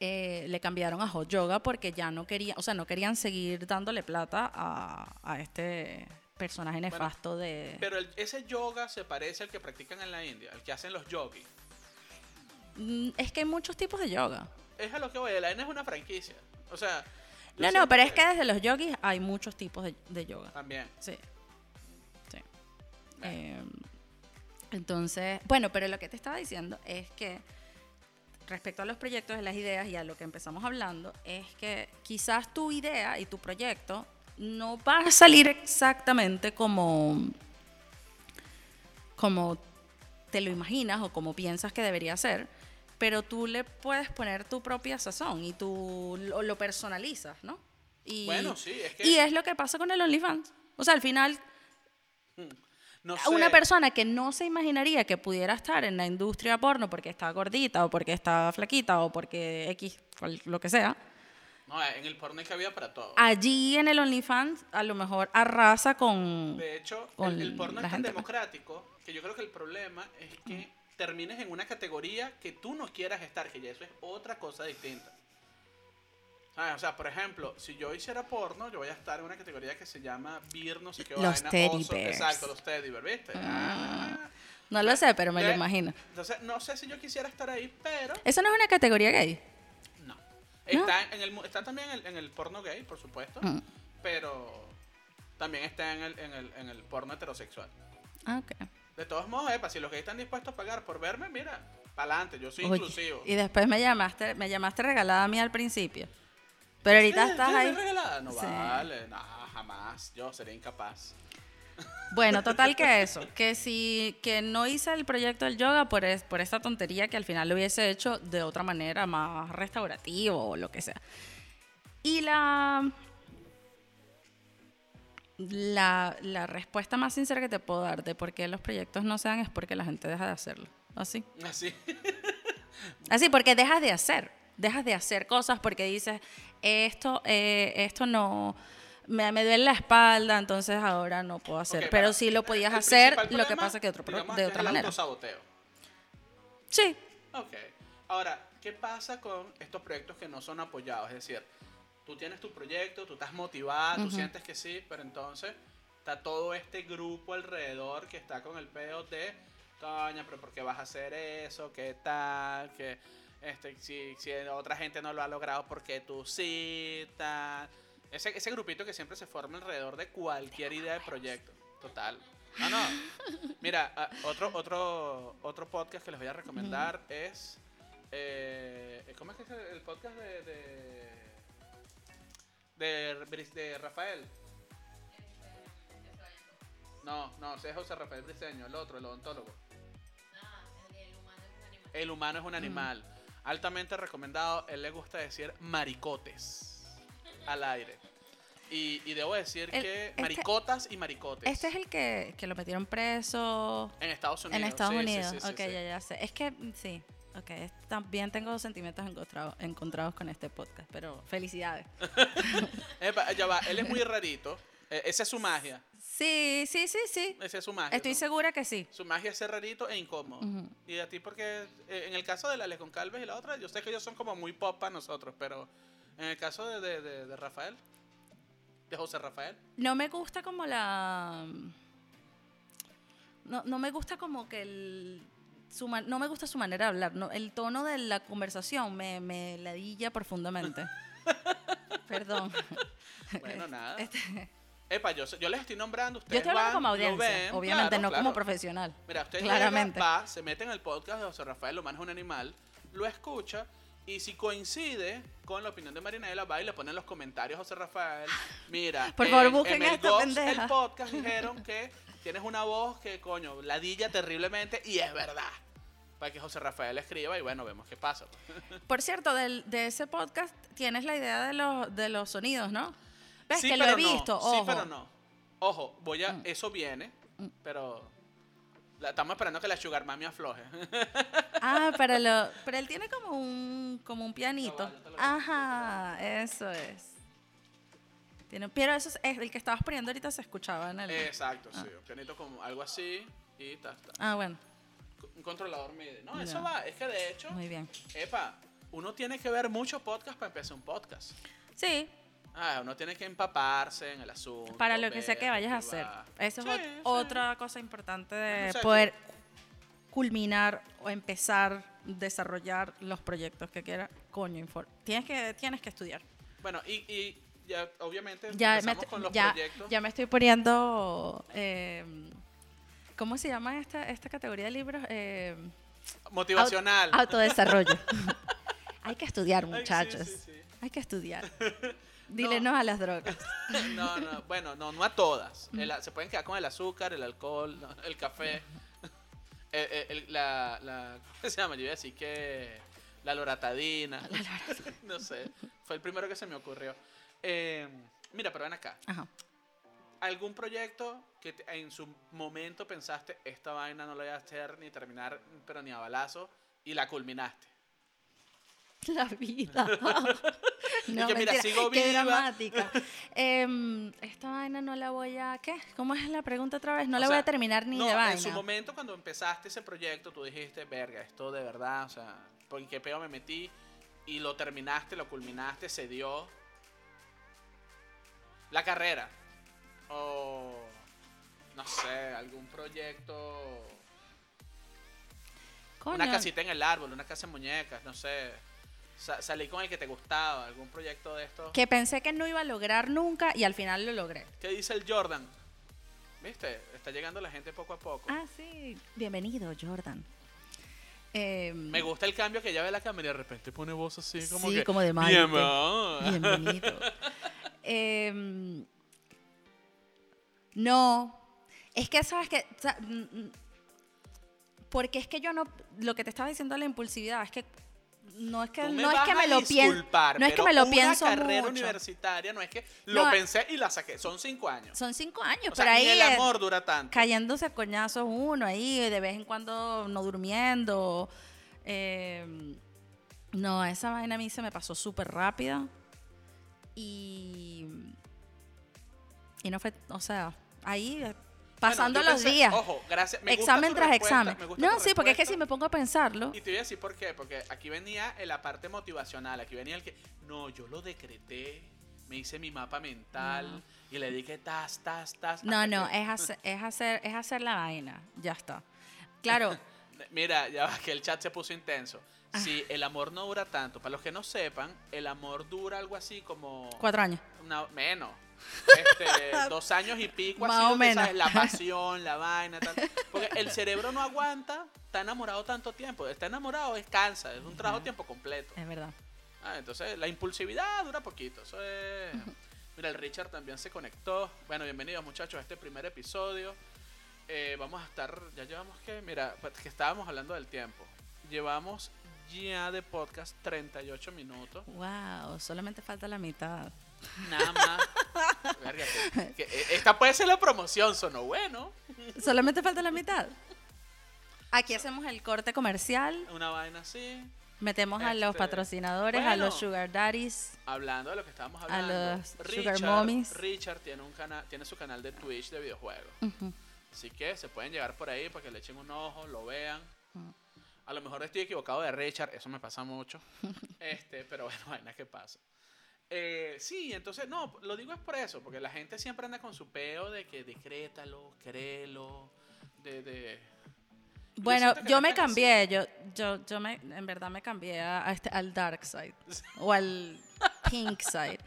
eh, le cambiaron a hot yoga porque ya no querían, o sea, no querían seguir dándole plata a, a este personaje nefasto de... Pero el- ese yoga se parece al que practican en la India, el que hacen los yogis. Mm, Es que hay muchos tipos de yoga. Es a lo que voy, la N es una franquicia. O sea... No, no, pero es que desde los yogis hay muchos tipos de, de yoga. También. Sí. Sí. Eh, entonces, bueno, pero lo que te estaba diciendo es que respecto a los proyectos, de las ideas y a lo que empezamos hablando, es que quizás tu idea y tu proyecto no va a salir exactamente como, como te lo imaginas o como piensas que debería ser, pero tú le puedes poner tu propia sazón y tú lo, lo personalizas, ¿no? Y, Bueno, sí, es que... y es lo que pasa con el OnlyFans. O sea, al final, no una sé, persona que no se imaginaría que pudiera estar en la industria porno porque está gordita o porque está flaquita o porque X, lo que sea, No, en el porno hay cabida para todo. allí en el OnlyFans a lo mejor arrasa con... De hecho, con el, el porno es tan democrático que yo creo que el problema es que termines en una categoría que tú no quieras estar, que ya eso es otra cosa distinta. O sea, por ejemplo, si yo hiciera porno, yo voy a estar en una categoría que se llama beer, no sé qué Los vaina, teddy oso. bears. Exacto, los teddy bears, ¿viste? Ah. No lo sé, pero me lo imagino. Entonces, no sé si yo quisiera estar ahí, pero Eso no es una categoría gay. no. Está, en el, está también en el, en el porno gay, por supuesto, Mm. pero también está en el, en el, en el porno heterosexual. Ah, ok. De todos modos, epa, si los gays están dispuestos a pagar por verme, mira, para adelante, yo soy Oye, inclusivo. y después me llamaste, me llamaste regalada a mí al principio. Pero ahorita estás ahí. regalada? No Sí. vale, no, jamás. Yo sería incapaz. Bueno, total que eso, que si que no hice el proyecto del yoga por es, por esta tontería que al final lo hubiese hecho de otra manera, más restaurativo o lo que sea. Y la la, la respuesta más sincera que te puedo dar de por qué los proyectos no se dan es porque la gente deja de hacerlo. Así. Así. Así, porque dejas de hacer, dejas de hacer cosas porque dices, esto, eh, esto no, me, me duele la espalda, entonces ahora no puedo hacer. Pero para- sí lo podías hacer, lo que pasa que otro, digamos, de es otra el manera. autosaboteo. Sí, Ok. Ahora, ¿qué pasa con estos proyectos que no son apoyados? Es decir, tú tienes tu proyecto, tú estás motivada, tú sientes que sí, pero entonces está todo este grupo alrededor que está con el peo de, coño, pero ¿por qué vas a hacer eso? ¿Qué tal? Que este, si, si otra gente no lo ha logrado, ¿por qué tú sí? Tal. Ese, ese grupito que siempre se forma alrededor de cualquier idea de proyecto. Total. No, no. Mira, ah, otro, otro, otro podcast que les voy a recomendar es. eh, ¿Cómo es que es el, el podcast de. de, de, Rafael? No, no, ese es José Rafael Briseño, el otro, el odontólogo. El humano es un animal. Altamente recomendado. Él le gusta decir maricotes al aire. Y, y debo decir El- que este- maricotas y maricotes. Este es el que, que lo metieron preso En Estados Unidos. en Estados sí, Unidos. sí, sí, ok, ya, ya sé. Es que mm, sí. Ok, también tengo sentimientos encontrados, encontrados con este podcast, pero felicidades. Epa, ya va, él es muy rarito. Eh, esa es su magia. Sí, sí, sí, sí. Esa es su magia. Estoy ¿no? segura que sí. Su magia es ser rarito e incómodo. Y a ti porque, eh, en el caso de la Alex Calves y la otra, yo sé que ellos son como muy pop para nosotros, pero en el caso de, de- de- de Rafael, de José Rafael, No me gusta como la... No, no me gusta como que el... Su man- no me gusta su manera de hablar. No, el tono de la conversación me, me ladilla profundamente. Perdón. bueno, nada. Este- Epa, yo, yo les estoy nombrando, yo ustedes estoy hablando van, como lo audiencia, ven, obviamente, claro, no claro. como profesional. Mira, usted Claramente. va, se mete en el podcast de José Rafael, lo humano es un animal, lo escucha y si coincide con la opinión de Marinela, va y le pone en los comentarios a José Rafael, mira, Por favor, en- busquen en a el esta Gox, el podcast dijeron que tienes una voz que, coño, ladilla terriblemente y es verdad. Para que José Rafael escriba y bueno, vemos qué pasa. Por cierto, del- de ese podcast tienes la idea de los, de los sonidos, ¿no? ¿Ves Sí, que lo he pero no, visto? Sí, Ojo. Mm. pero no. Ojo, voy a, eso viene, pero la- estamos esperando que la Sugar Mami afloje. Ah, pero, lo, pero él tiene como un, como un pianito. Lo- Ajá, eso es. Tiene, pero eso es, el que estabas poniendo ahorita se escuchaba en el... Exacto, sí. Un pianito como algo así y ta, ta. Ah, bueno, Un controlador MIDI. No, eso Ya. va. Es que de hecho, muy bien. epa, uno tiene que ver muchos podcasts para empezar un podcast. Sí, Ah, uno tiene que empaparse en el asunto. para lo que sea que vayas a hacer. va. Esa es Sí, ot- sí. otra cosa importante de poder culminar o empezar, desarrollar los proyectos que quieras. Coño, tienes que, tienes que estudiar. Bueno, y, y ya obviamente ya me, con los ya, proyectos. ya me estoy poniendo. eh, ¿Cómo se llama esta, esta categoría de libros? Eh, Motivacional. aut- autodesarrollo. Hay que estudiar, muchachos. sí. Hay que estudiar. Dile no. a las drogas. No, no, bueno, no, no a todas. El- se pueden quedar con el azúcar, el alcohol, el café. El- la, la, ¿Cómo se llama? Yo iba a decir que la loratadina. no sé, fue el primero que se me ocurrió. Eh, mira, pero ven acá. Ajá. ¿Algún proyecto que te- en su momento pensaste, esta vaina no la voy a hacer ni terminar, pero ni a balazo, y la culminaste? La vida. No, que mira, mentira, sigo qué viva. dramática. Em, esta vaina no la voy a... ¿Qué? ¿Cómo es la pregunta otra vez? No O la sea, voy a terminar ni no, de vaina. En su momento, cuando empezaste ese proyecto, tú dijiste, verga, esto de verdad, o sea, ¿por qué peo me metí? Y lo terminaste, lo culminaste, se dio. La carrera. O. No sé, algún proyecto. Coño, Una casita en el árbol, una casa de muñecas, no sé. Sa- salí con el que te gustaba, algún proyecto de esto. que pensé que no iba a lograr nunca y al final lo logré. ¿Qué dice el Jordan? ¿Viste? Está llegando la gente poco a poco. Ah, sí. Bienvenido, Jordan. Em, Me gusta el cambio que ya ve la cámara y de repente pone voz así como Sí, que. como de Maite. "Bienvenido". Bienvenido. Em, no. Es que, ¿sabes? O sea, mm, mm, Porque es que yo no. Lo que te estaba diciendo de la impulsividad es que. No es que, no es que me lo pienso. No es que me lo una pienso carrera mucho. universitaria no es que lo No, pensé y la saqué. Son cinco años. Son cinco años, O sea, pero ahí. el amor dura tanto. cayéndose a coñazos uno ahí, de vez en cuando no durmiendo. eh, no, esa vaina a mí se me pasó súper rápida. Y. Y no fue. O sea, ahí. Pasando Bueno, los pensé- días. Ojo, gracias. me gusta examen tras examen. me gusta No, sí, porque es que si me pongo a pensarlo. Y te voy a decir por qué. Porque aquí venía en la parte motivacional. Aquí venía el que. No, yo lo decreté. me hice mi mapa mental y le dije tas, tas, tas. No, no, que- es hacer, es hacer, es hacer la vaina. Ya está. Claro, Mira, ya va que el chat se puso intenso. Ah. Si el amor no dura tanto, para los que no sepan, el amor dura algo así como cuatro años. una- menos. Este, dos años y pico, Más así o menos. ¿sabes? la pasión, la vaina, tal. Porque el cerebro no aguanta, está enamorado tanto tiempo. Está enamorado es cansa, es un trabajo tiempo completo. Es verdad. Ah, entonces la impulsividad dura poquito. Eso es. Mira, el Richard también se conectó. Bueno, bienvenidos muchachos a este primer episodio. Eh, vamos a estar, ya llevamos que, mira, pues, que estábamos hablando del tiempo. Llevamos ya de podcast 38 minutos. Wow, solamente falta la mitad. Nada más. Verga, que- que, eh, esta puede ser la promoción, sonó bueno. Solamente falta la mitad. Aquí hacemos el corte comercial, Una vaina así. metemos a los Este, patrocinadores, a los sugar daddies. Hablando de lo que estábamos A hablando. los sugar mommies. Richard tiene, un canal, tiene su canal de Twitch de videojuegos. Así que se pueden llegar por ahí para que le echen un ojo, lo vean. A lo mejor estoy equivocado de Richard, eso me pasa mucho. este, pero bueno, vaina que pasa. Eh, sí, entonces, no, lo digo es por eso, porque la gente siempre anda con su peo de que decrétalo, créelo, de... de... Yo Bueno, yo me cambié, yo, yo, yo me, en verdad me cambié a, a este, al dark side o al pink side.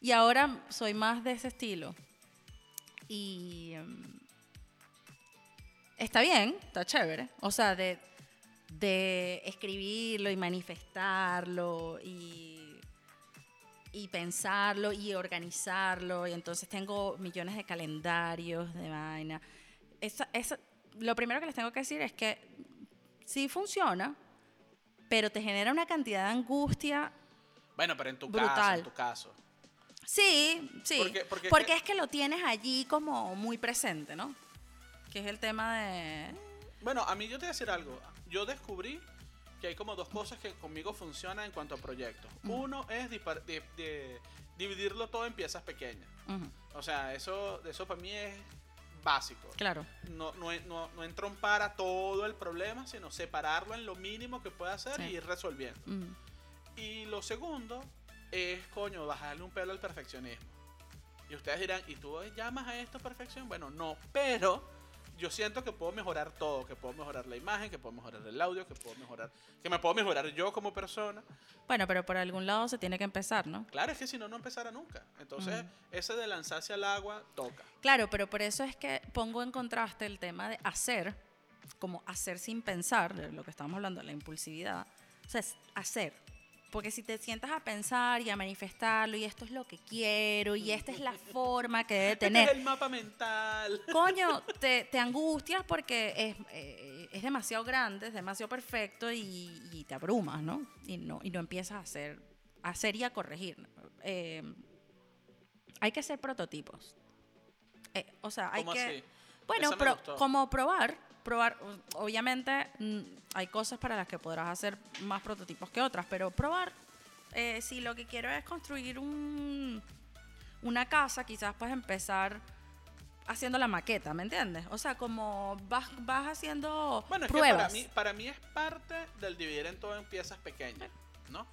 Y ahora soy más de ese estilo. Y em, está bien, está chévere. O sea, de, de escribirlo y manifestarlo y, y pensarlo y organizarlo. Y entonces tengo millones de calendarios de vaina. Esa, esa- lo primero que les tengo que decir es que sí funciona, pero te genera una cantidad de angustia. Bueno, pero en tu caso, Brutal. en tu caso. Sí, sí. Porque- porque Porque, es que- es que lo tienes allí como muy presente, ¿no? Que es el tema de... Bueno, a mí yo te voy a decir algo. Yo descubrí que hay como dos cosas que conmigo funcionan en cuanto a proyectos. Uno es dipar- de- de- dividirlo todo en piezas pequeñas. O sea, eso, eso para mí es básico. claro. No, no, no, no entrompar a todo el problema, sino separarlo en lo mínimo que pueda hacer Sí. y ir resolviendo. Y lo segundo es, coño, bajarle un pelo al perfeccionismo. Y ustedes dirán, ¿y tú llamas a esto perfección? Bueno, no, pero yo siento que puedo mejorar todo, que puedo mejorar la imagen, que puedo mejorar el audio, que puedo mejorar, que me puedo mejorar yo como persona. Bueno, pero por algún lado se tiene que empezar, ¿no? Claro, es que si no, no empezara nunca. Entonces, ese de lanzarse al agua toca. Claro, pero por eso es que pongo en contraste el tema de hacer, como hacer sin pensar, de lo que estamos hablando, la impulsividad. O sea, es hacer. Porque si te sientas a pensar y a manifestarlo, y esto es lo que quiero, y esta es la forma que debe Este es tener, el mapa mental. coño, te, te angustias porque es, eh, es demasiado grande, es demasiado perfecto y, y te abrumas, ¿no? Y no, y no empiezas a hacer, a hacer y a corregir. Eh, hay que hacer prototipos. Eh, o sea, hay ¿Cómo que... así? Bueno, pro- como probar, probar, obviamente hay cosas para las que podrás hacer más prototipos que otras, pero probar, eh, si lo que quiero es construir un, una casa, quizás puedes empezar haciendo la maqueta, ¿me entiendes? O sea, como vas, vas haciendo Bueno, es pruebas. que para mí, para mí es parte del dividir en todo en piezas pequeñas, ¿no?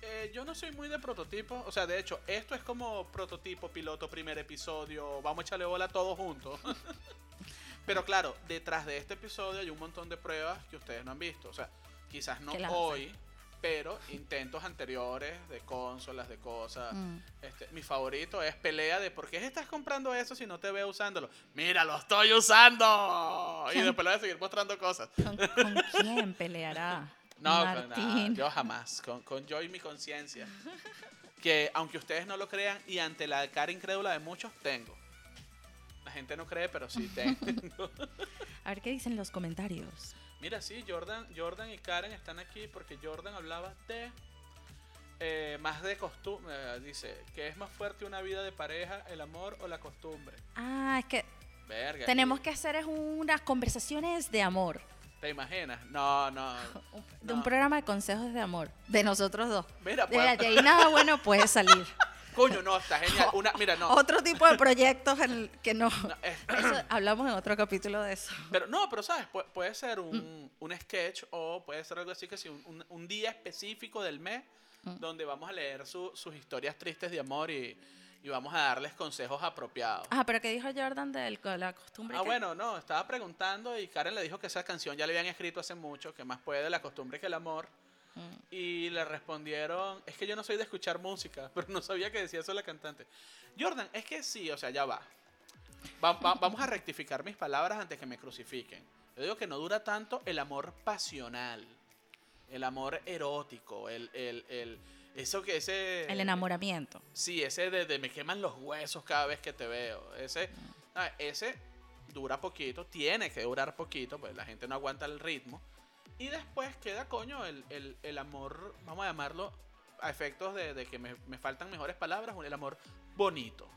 Eh, yo no soy muy de prototipos, o sea, de hecho, esto es como prototipo, piloto, primer episodio, vamos a echarle bola todos juntos. Pero claro, detrás de este episodio hay un montón de pruebas que ustedes no han visto, o sea, quizás no hoy, pero intentos anteriores de consolas, de cosas. Mm. Este, mi favorito es pelea de ¿por qué estás comprando eso si no te veo usándolo? Mira, lo estoy usando. Y después le voy a seguir mostrando cosas. ¿Con, con quién peleará? No, con nada, Martín. yo jamás. Con, con yo y mi conciencia. Que aunque ustedes no lo crean y ante la cara incrédula de muchos, tengo. Gente no cree, pero sí tengo. A ver qué dicen los comentarios. Mira, sí, Jordan, Jordan y Karen están aquí porque Jordan hablaba de eh, más de costumbre. dice que es más fuerte una vida de pareja, el amor o la costumbre. Ah, es que Verga. tenemos que hacer es unas conversaciones de amor. ¿Te imaginas? No, no. De un no. programa de consejos de amor. De nosotros dos. Mira, De, pues- de ahí nada bueno puede salir. Coño, no, está genial. Una, mira, no. Otro tipo de proyectos en el que no. no, es- Eso, hablamos en otro capítulo de eso. Pero no, pero sabes, Pu- puede ser Mm. un, un sketch o puede ser algo así que si un, un- un día específico del mes Mm. donde vamos a leer su- sus historias tristes de amor y, y vamos a darles consejos apropiados. Ajá, pero ¿qué dijo Jordan de la costumbre? Ah, que- bueno, no, estaba preguntando y Karen le dijo que esa canción ya le habían escrito hace mucho, que más puede la costumbre que el amor. Mm. Y le respondieron, es que yo no soy de escuchar música, pero no sabía que decía eso la cantante. Jordan, es que sí, o sea, ya va. Va- va- vamos a rectificar mis palabras antes que me crucifiquen. Yo digo que no dura tanto el amor pasional, el amor erótico, el, el, el- eso que ese... El enamoramiento. Sí, ese de, de me queman los huesos cada vez que te veo. Ese, ah, ese dura poquito, tiene que durar poquito, pues la gente no aguanta el ritmo. Y después queda, coño, el, el- el amor, vamos a llamarlo, a efectos de, de que me, me faltan mejores palabras, el amor bonito.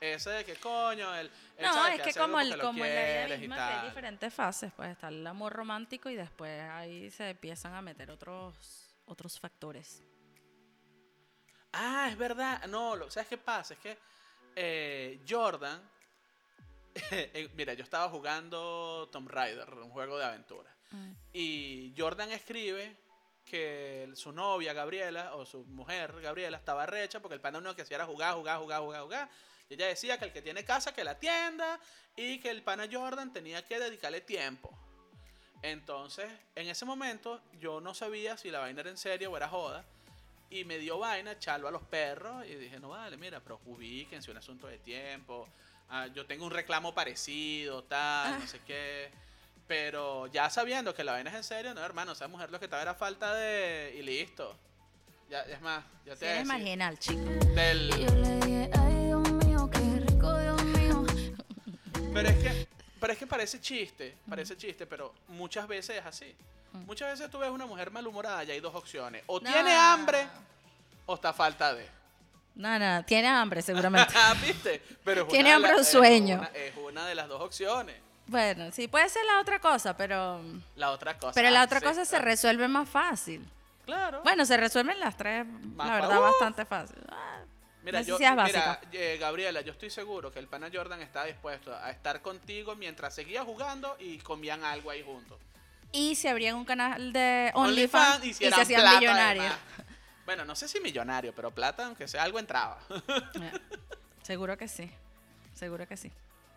Ese de que, coño, el... el No, es que como, el, como en la vida misma, que hay diferentes fases, pues está el amor romántico y después ahí se empiezan a meter otros, otros factores. Ah, es verdad. No, lo, ¿sabes qué pasa? Es que eh, Jordan. eh, mira, yo estaba jugando Tomb Raider, un juego de aventura. Y Jordan escribe que su novia Gabriela, o su mujer Gabriela, estaba recha porque el pana único que hacía era jugar, jugar, jugar, jugar, jugar. Y ella decía que el que tiene casa, que la atienda. Y que el pana Jordan tenía que dedicarle tiempo. Entonces, en ese momento, yo no sabía si la vaina era en serio o era joda. Y me dio vaina echarlo a los perros. Y dije, no vale, mira, pero ubíquense, un asunto de tiempo. Ah, yo tengo un reclamo parecido, tal, no sé qué. Pero ya sabiendo que la vaina es en serio, no, hermano, esa mujer lo que estaba era falta de. Y listo. Ya, es más, ya te decía, marginal, chico. del, yo le dije, ay Dios mío, qué rico, Dios mío. Pero es que, pero es que parece chiste, parece chiste, pero muchas veces es así. Muchas veces tú ves una mujer malhumorada y hay dos opciones. O No. tiene hambre o está falta de. No, no, tiene hambre seguramente. Ah, ¿Viste? Pero es Tiene hambre la- o es sueño. una- Es una de las dos opciones. bueno, sí, puede ser la otra cosa, pero... La otra cosa. Pero la ah, otra sí, cosa se resuelve más fácil. Claro. Bueno, se resuelven las tres, Más la verdad, ¡Uf! bastante fácil. Ah, Mira, yo, mira eh, Gabriela, yo estoy seguro que el pana Jordan está dispuesto a estar contigo mientras seguía jugando y comían algo ahí juntos. Y se abrían un canal de OnlyFans OnlyFans y, se hacían millonarios. Bueno, no sé si millonario, pero plata, aunque sea algo entraba. Eh, Seguro que sí. Seguro que sí.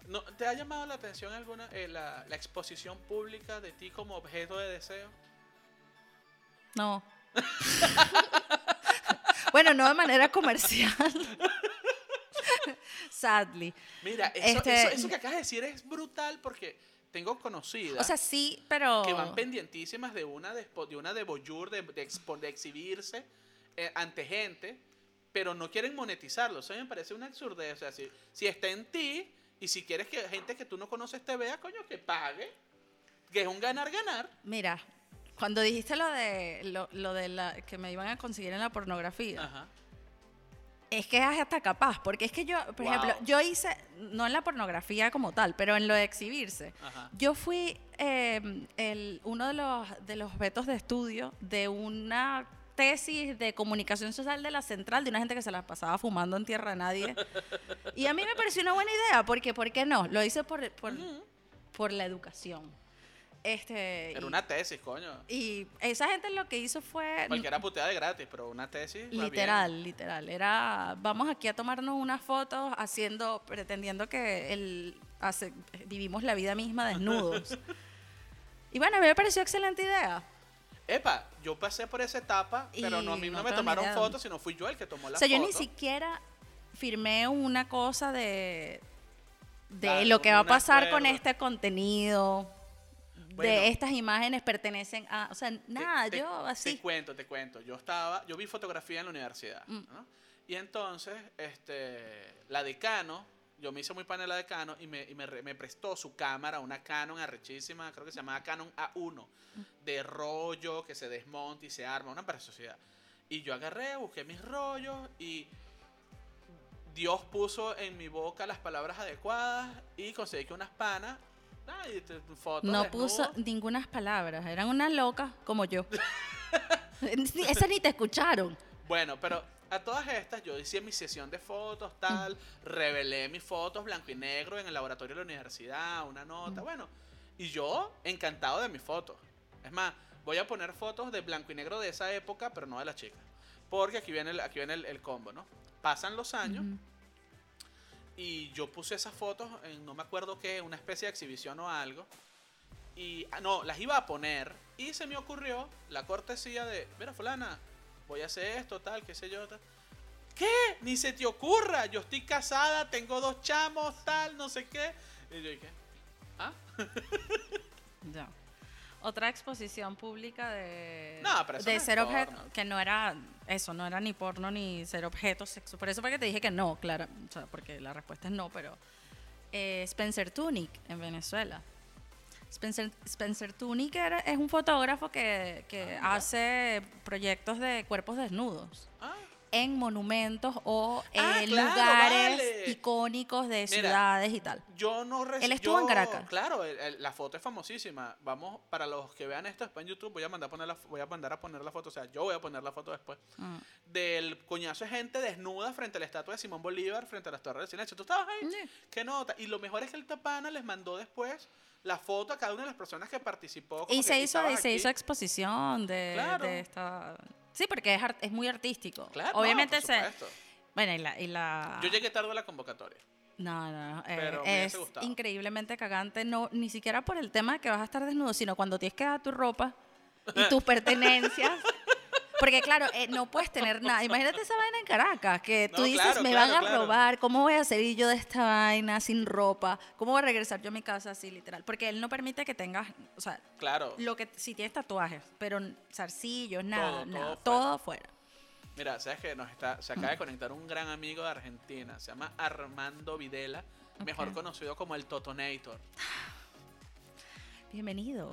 ¿No, ¿Te ha llamado la atención alguna eh, la, la exposición pública de ti como objeto de deseo? No. bueno, no de manera comercial. Sadly. Mira, eso, Este- eso, eso que acabas de decir es brutal porque tengo conocidas O sea, sí, pero. que van pendientísimas de una de, expo- de una de voyeur, de, de, expo- de exhibirse eh, ante gente, pero no quieren monetizarlo. Eso me parece una absurdez. O sea, si, si está en ti y si quieres que gente que tú no conoces te vea, coño, que pague. Que es un ganar-ganar. Mira, cuando dijiste lo de lo, lo de la que me iban a conseguir en la pornografía, Ajá. es que es hasta capaz, porque es que yo, por Wow. ejemplo, yo hice, no en la pornografía como tal, pero en lo de exhibirse. Ajá. Yo fui eh, el, uno de los, de los vetos de estudio de una tesis de comunicación social de la central, de una gente que se la pasaba fumando en tierra a nadie. Y a mí me pareció una buena idea, porque ¿por qué no? Lo hice por, por, por la educación. Este, Era y- una tesis, coño. y esa gente lo que hizo fue Cualquiera puteada de gratis, pero una tesis. va bien. literal, literal. Era vamos aquí a tomarnos unas fotos haciendo, pretendiendo que el, hace- vivimos la vida misma desnudos. y bueno, a mí me pareció excelente idea. Epa, yo pasé por esa etapa, pero no, a mí no, no me tomaron idea. fotos, sino fui yo el que tomó la o sea, yo foto. ni siquiera firmé una cosa de de lo que va a pasar con este contenido. Bueno. de estas imágenes pertenecen a, o sea, Te- nada, te- yo Te así. cuento, te cuento. Yo estaba, yo vi fotografía en la universidad, Mm. ¿no? Y entonces, este, la decano, yo me hice muy pana de decano y me, y me, me prestó su cámara, una Canon arrechísima, creo que se llamaba Canon A1, de rollo que se desmonta y se arma, una preciosidad. Y yo agarré, busqué mis rollos y Dios puso en mi boca las palabras adecuadas y conseguí que unas panas, fotos No desnudos. puso ninguna palabras, eran unas locas como yo. Esas ni te escucharon. Bueno, pero a todas estas yo hice mi sesión de fotos, tal, revelé mis fotos blanco y negro en el laboratorio de la universidad, una nota, bueno, y yo encantado de mis fotos. Es más, voy a poner fotos de blanco y negro de esa época, pero no de la chica. Porque aquí viene el, aquí viene el, el combo, ¿no? Pasan los años y yo puse esas fotos en no me acuerdo qué, una especie de exhibición o algo. Y ah, no, las iba a poner y se me ocurrió la cortesía de, mira fulana, voy a hacer esto, tal, qué sé yo, tal. ¿Qué? Ni se te ocurra, yo estoy casada, tengo dos chamos, tal, no sé qué. Y yo dije, ¿ah? Ya. Otra exposición pública de, No, pero eso de no es ser objeto, que no era eso, no era ni porno ni ser objeto sexual. Por eso fue que te dije que no, claro, o sea, porque la respuesta es no, pero eh, Spencer Tunick en Venezuela. Spencer, Spencer Tunick era- es un fotógrafo que, que Ah, hace proyectos de cuerpos desnudos Ah, en monumentos o en Ah, claro, lugares vale. icónicos de Mira, ciudades y tal. Yo no Él estuvo en yo- Caracas. Claro, el- el- la foto es famosísima. Vamos, para los que vean esto después en YouTube, voy a mandar a poner la, voy a mandar a poner la foto, o sea, yo voy a poner la foto después. Ah. Del coñazo de gente desnuda frente a la estatua de Simón Bolívar, frente a las torres del silencio. ¿Tú estabas ahí? Sí. ¿Qué nota? Y lo mejor es que el Tapana les mandó después la foto a cada una de las personas que participó. Y se hizo, y se hizo exposición de, Claro. de esta... Sí, porque es, art- es muy artístico. Claro, no, Obviamente por se... Bueno, y la... Y la Yo llegué tarde a la convocatoria. No, no, no, eh, Pero hubiese es increíblemente cagante, no, ni siquiera por el tema de que vas a estar desnudo, sino cuando tienes que dar tu ropa y tus pertenencias. Porque claro, eh, no puedes tener nada. Imagínate esa vaina en Caracas, que tú No, dices, claro, me claro, van a claro. robar, ¿cómo voy a salir yo de esta vaina sin ropa? ¿Cómo voy a regresar yo a mi casa así, literal? Porque él no permite que tengas, o sea, Claro. lo que si tienes tatuajes, pero zarcillos, nada, Todo, nada, todo todo fuera. Mira, sabes que nos está, se acaba de conectar un gran amigo de Argentina, se llama Armando Videla, mejor conocido como el Totonator. Bienvenido.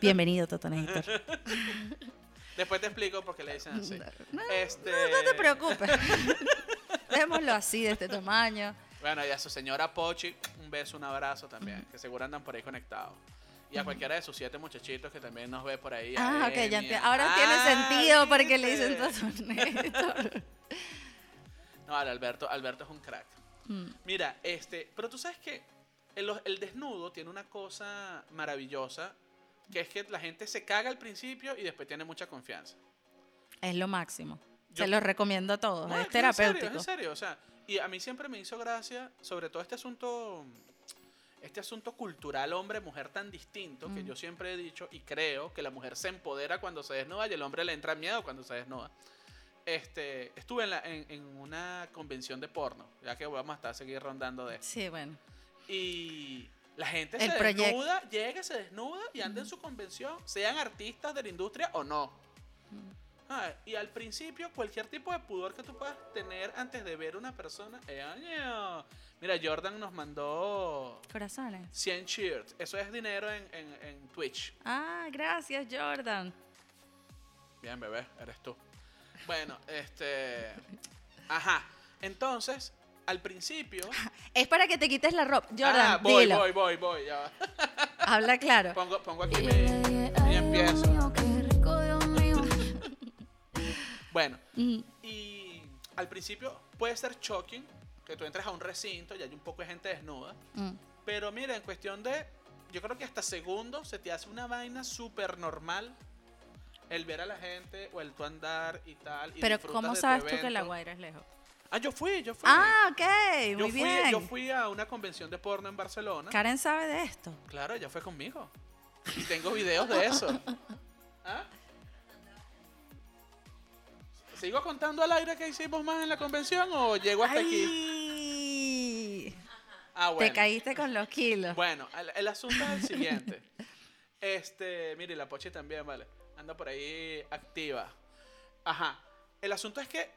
Bienvenido, Totonator. Después te explico por qué le dicen así. No, Este- no, no te preocupes. Dejémoslo así, de este tamaño. Bueno, y a su señora Pochi, un beso, un abrazo también, que seguro andan por ahí conectados. Y a cualquiera de sus siete muchachitos que también nos ve por ahí. Ah, ok, ya Emi, enti- a- ahora tiene Ah, sentido porque le dicen Totonator. No, vale, Alberto, Alberto es un crack. Mm, Mira, este, pero tú sabes que el, el desnudo tiene una cosa maravillosa, que es que la gente se caga al principio y después tiene mucha confianza. Es lo máximo. Yo- Se lo recomiendo a todos. No, es que en serio, terapéutico. en serio, o sea, y a mí siempre me hizo gracia, sobre todo este asunto, este asunto cultural hombre-mujer tan distinto, que Mm. yo siempre he dicho y creo que la mujer se empodera cuando se desnuda y el hombre le entra miedo cuando se desnuda. Este, estuve en, la- en, en una convención de porno, ya que vamos a estar seguir rondando de esto. Sí, bueno. Y la gente El se proyecto. desnuda, llega, se desnuda y anda en su convención, sean artistas de la industria o no. Ah, y al principio, cualquier tipo de pudor que tú puedas tener antes de ver una persona. eh, año. Mira, Jordan nos mandó Corazones. 100 cheers. Eso es dinero en, en- en Twitch. Ah, gracias, Jordan. Bien, bebé, eres tú. Bueno, este. Ajá. Entonces, al principio. Es para que te quites la ropa. Jordan, ah, voy, dilo. voy, voy, voy. Ya va. Habla claro. Pongo, pongo aquí Y dije, y empiezo. mío, qué rico, Dios mío. Bueno, Mm, y al principio puede ser shocking que tú entres a un recinto y hay un poco de gente desnuda. mm. Pero mira, en cuestión de. Yo creo que hasta segundos se te hace una vaina súper normal el ver a la gente o el tú andar y tal. y Pero ¿cómo tu sabes tú que la. Guaira es lejos? Ah, yo fui, yo fui. Ah, ok, yo, muy fui bien. yo fui a una convención de porno en Barcelona. Karen sabe de esto. Claro, ella fue conmigo. Y tengo videos de eso. ¿Ah? ¿Sigo contando al aire que hicimos más en la convención o llego hasta aquí? Ah, bueno. Te caíste con los kilos. Bueno, el, el asunto es el siguiente. Este, mire, la Pochi también, vale. Anda por ahí activa. Ajá. El asunto es que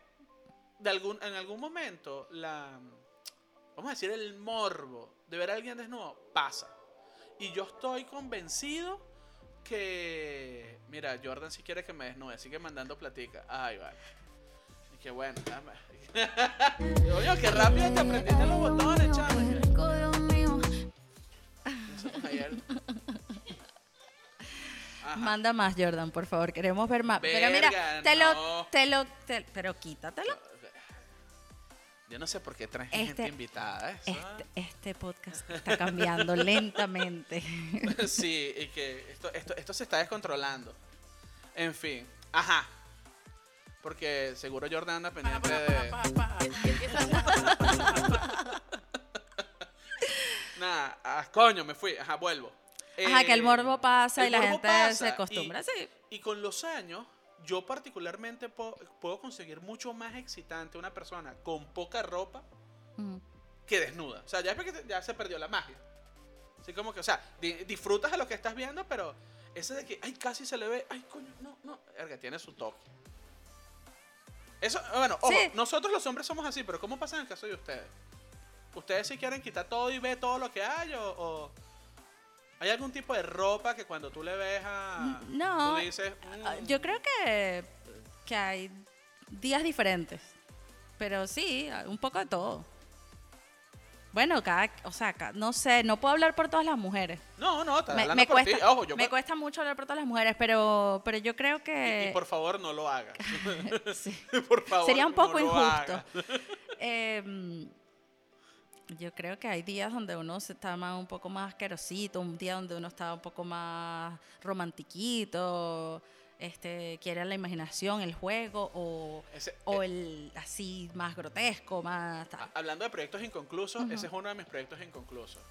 de algún, en algún momento la vamos a decir el morbo de ver a alguien desnudo pasa. Y yo estoy convencido que mira, Jordan si quiere que me desnude, sigue mandando platica. Ay, vale. Y que bueno, dame. Oye, qué rápido te aprendiste los botones, chaval. Ajá. Manda más, Jordan, por favor. Queremos ver más. pero mira, Verga, te lo, no. te lo, te- pero quítatelo. Yo no sé por qué traes Este- gente invitada. Eso, Este, este podcast está cambiando lentamente. ¿ah? sí, y que esto, esto, esto se está descontrolando. En fin, ajá. Porque seguro Jordan anda pendiente de. Nada, ah, coño, me fui. Ajá, vuelvo. Ajá, que el Eh, morbo pasa y el la morbo gente pasa se acostumbra, y- sí. Y con los años, yo particularmente puedo conseguir mucho más excitante una persona con poca ropa que desnuda. O sea, ya, es porque ya se perdió la magia. Así como que, o sea, di- disfrutas de lo que estás viendo, pero ese de que, ay, casi se le ve, ay, coño, no, no, erga, tiene su toque. Eso, bueno, ojo, Sí. nosotros los hombres somos así, pero ¿cómo pasa en el caso de ustedes? ¿Ustedes sí quieren quitar todo y ve todo lo que hay o, o hay algún tipo de ropa que cuando tú le ves a... No, Tú dices, Ah, "Mm, Yo creo que, que hay días diferentes. Pero sí, un poco de todo. Bueno, cada, o sea, no sé, no puedo hablar por todas las mujeres. No, no, estás Me, hablando me por cuesta, ti. Ojo, yo me cu- cuesta mucho hablar por todas las mujeres, pero, pero yo creo que y por favor no lo hagas. sí. por favor, sería un poco injusto. hagas. Yo creo que hay días donde uno se está más, un poco más asquerosito, un día donde uno está un poco más romantiquito, este, quiere la imaginación, el juego, o, Ese- o eh, el así más grotesco, más tal. hablando de proyectos inconclusos, ese es uno de mis proyectos inconclusos.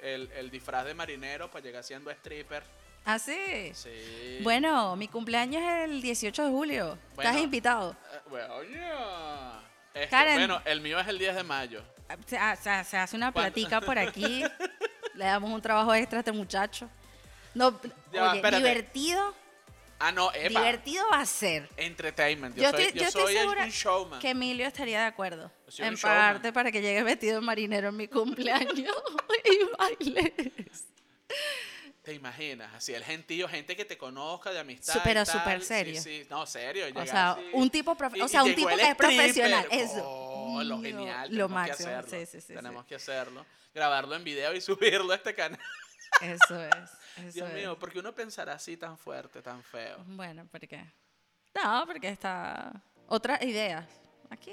El, el disfraz de marinero para llegar siendo stripper. ¿Ah, sí? Sí. Bueno, mi cumpleaños es el 18 de julio. Bueno. Estás invitado. Eh, bueno, ya. Este, Karen. bueno, el mío es el 10 de mayo. Se, ha- se ha- se hace una platica por aquí. Le damos un trabajo extra a este muchacho. No, Ya oye, divertido, Ah, no, epa. divertido va a ser. Entertainment. Yo, Yo soy, estoy- yo yo estoy soy el- segura un showman. Que Emilio estaría de acuerdo en pagarte para que llegue vestido de marinero en mi cumpleaños y bailes. ¿Te imaginas? Así, el gentío, gente que te conozca de amistad. Pero súper serio. Sí, no, serio. O sea, así. un tipo, Y- o sea, un tipo que es profesional. Eso. Oh, lo genial. Lo tenemos que máximo. hacerlo. Sí, sí, sí. Tenemos que hacerlo. Grabarlo en video y subirlo a este canal. Eso es. Eso Dios es. mío, porque uno pensará así tan fuerte, tan feo. Bueno, ¿por qué? No, porque está. Otras ideas. Aquí.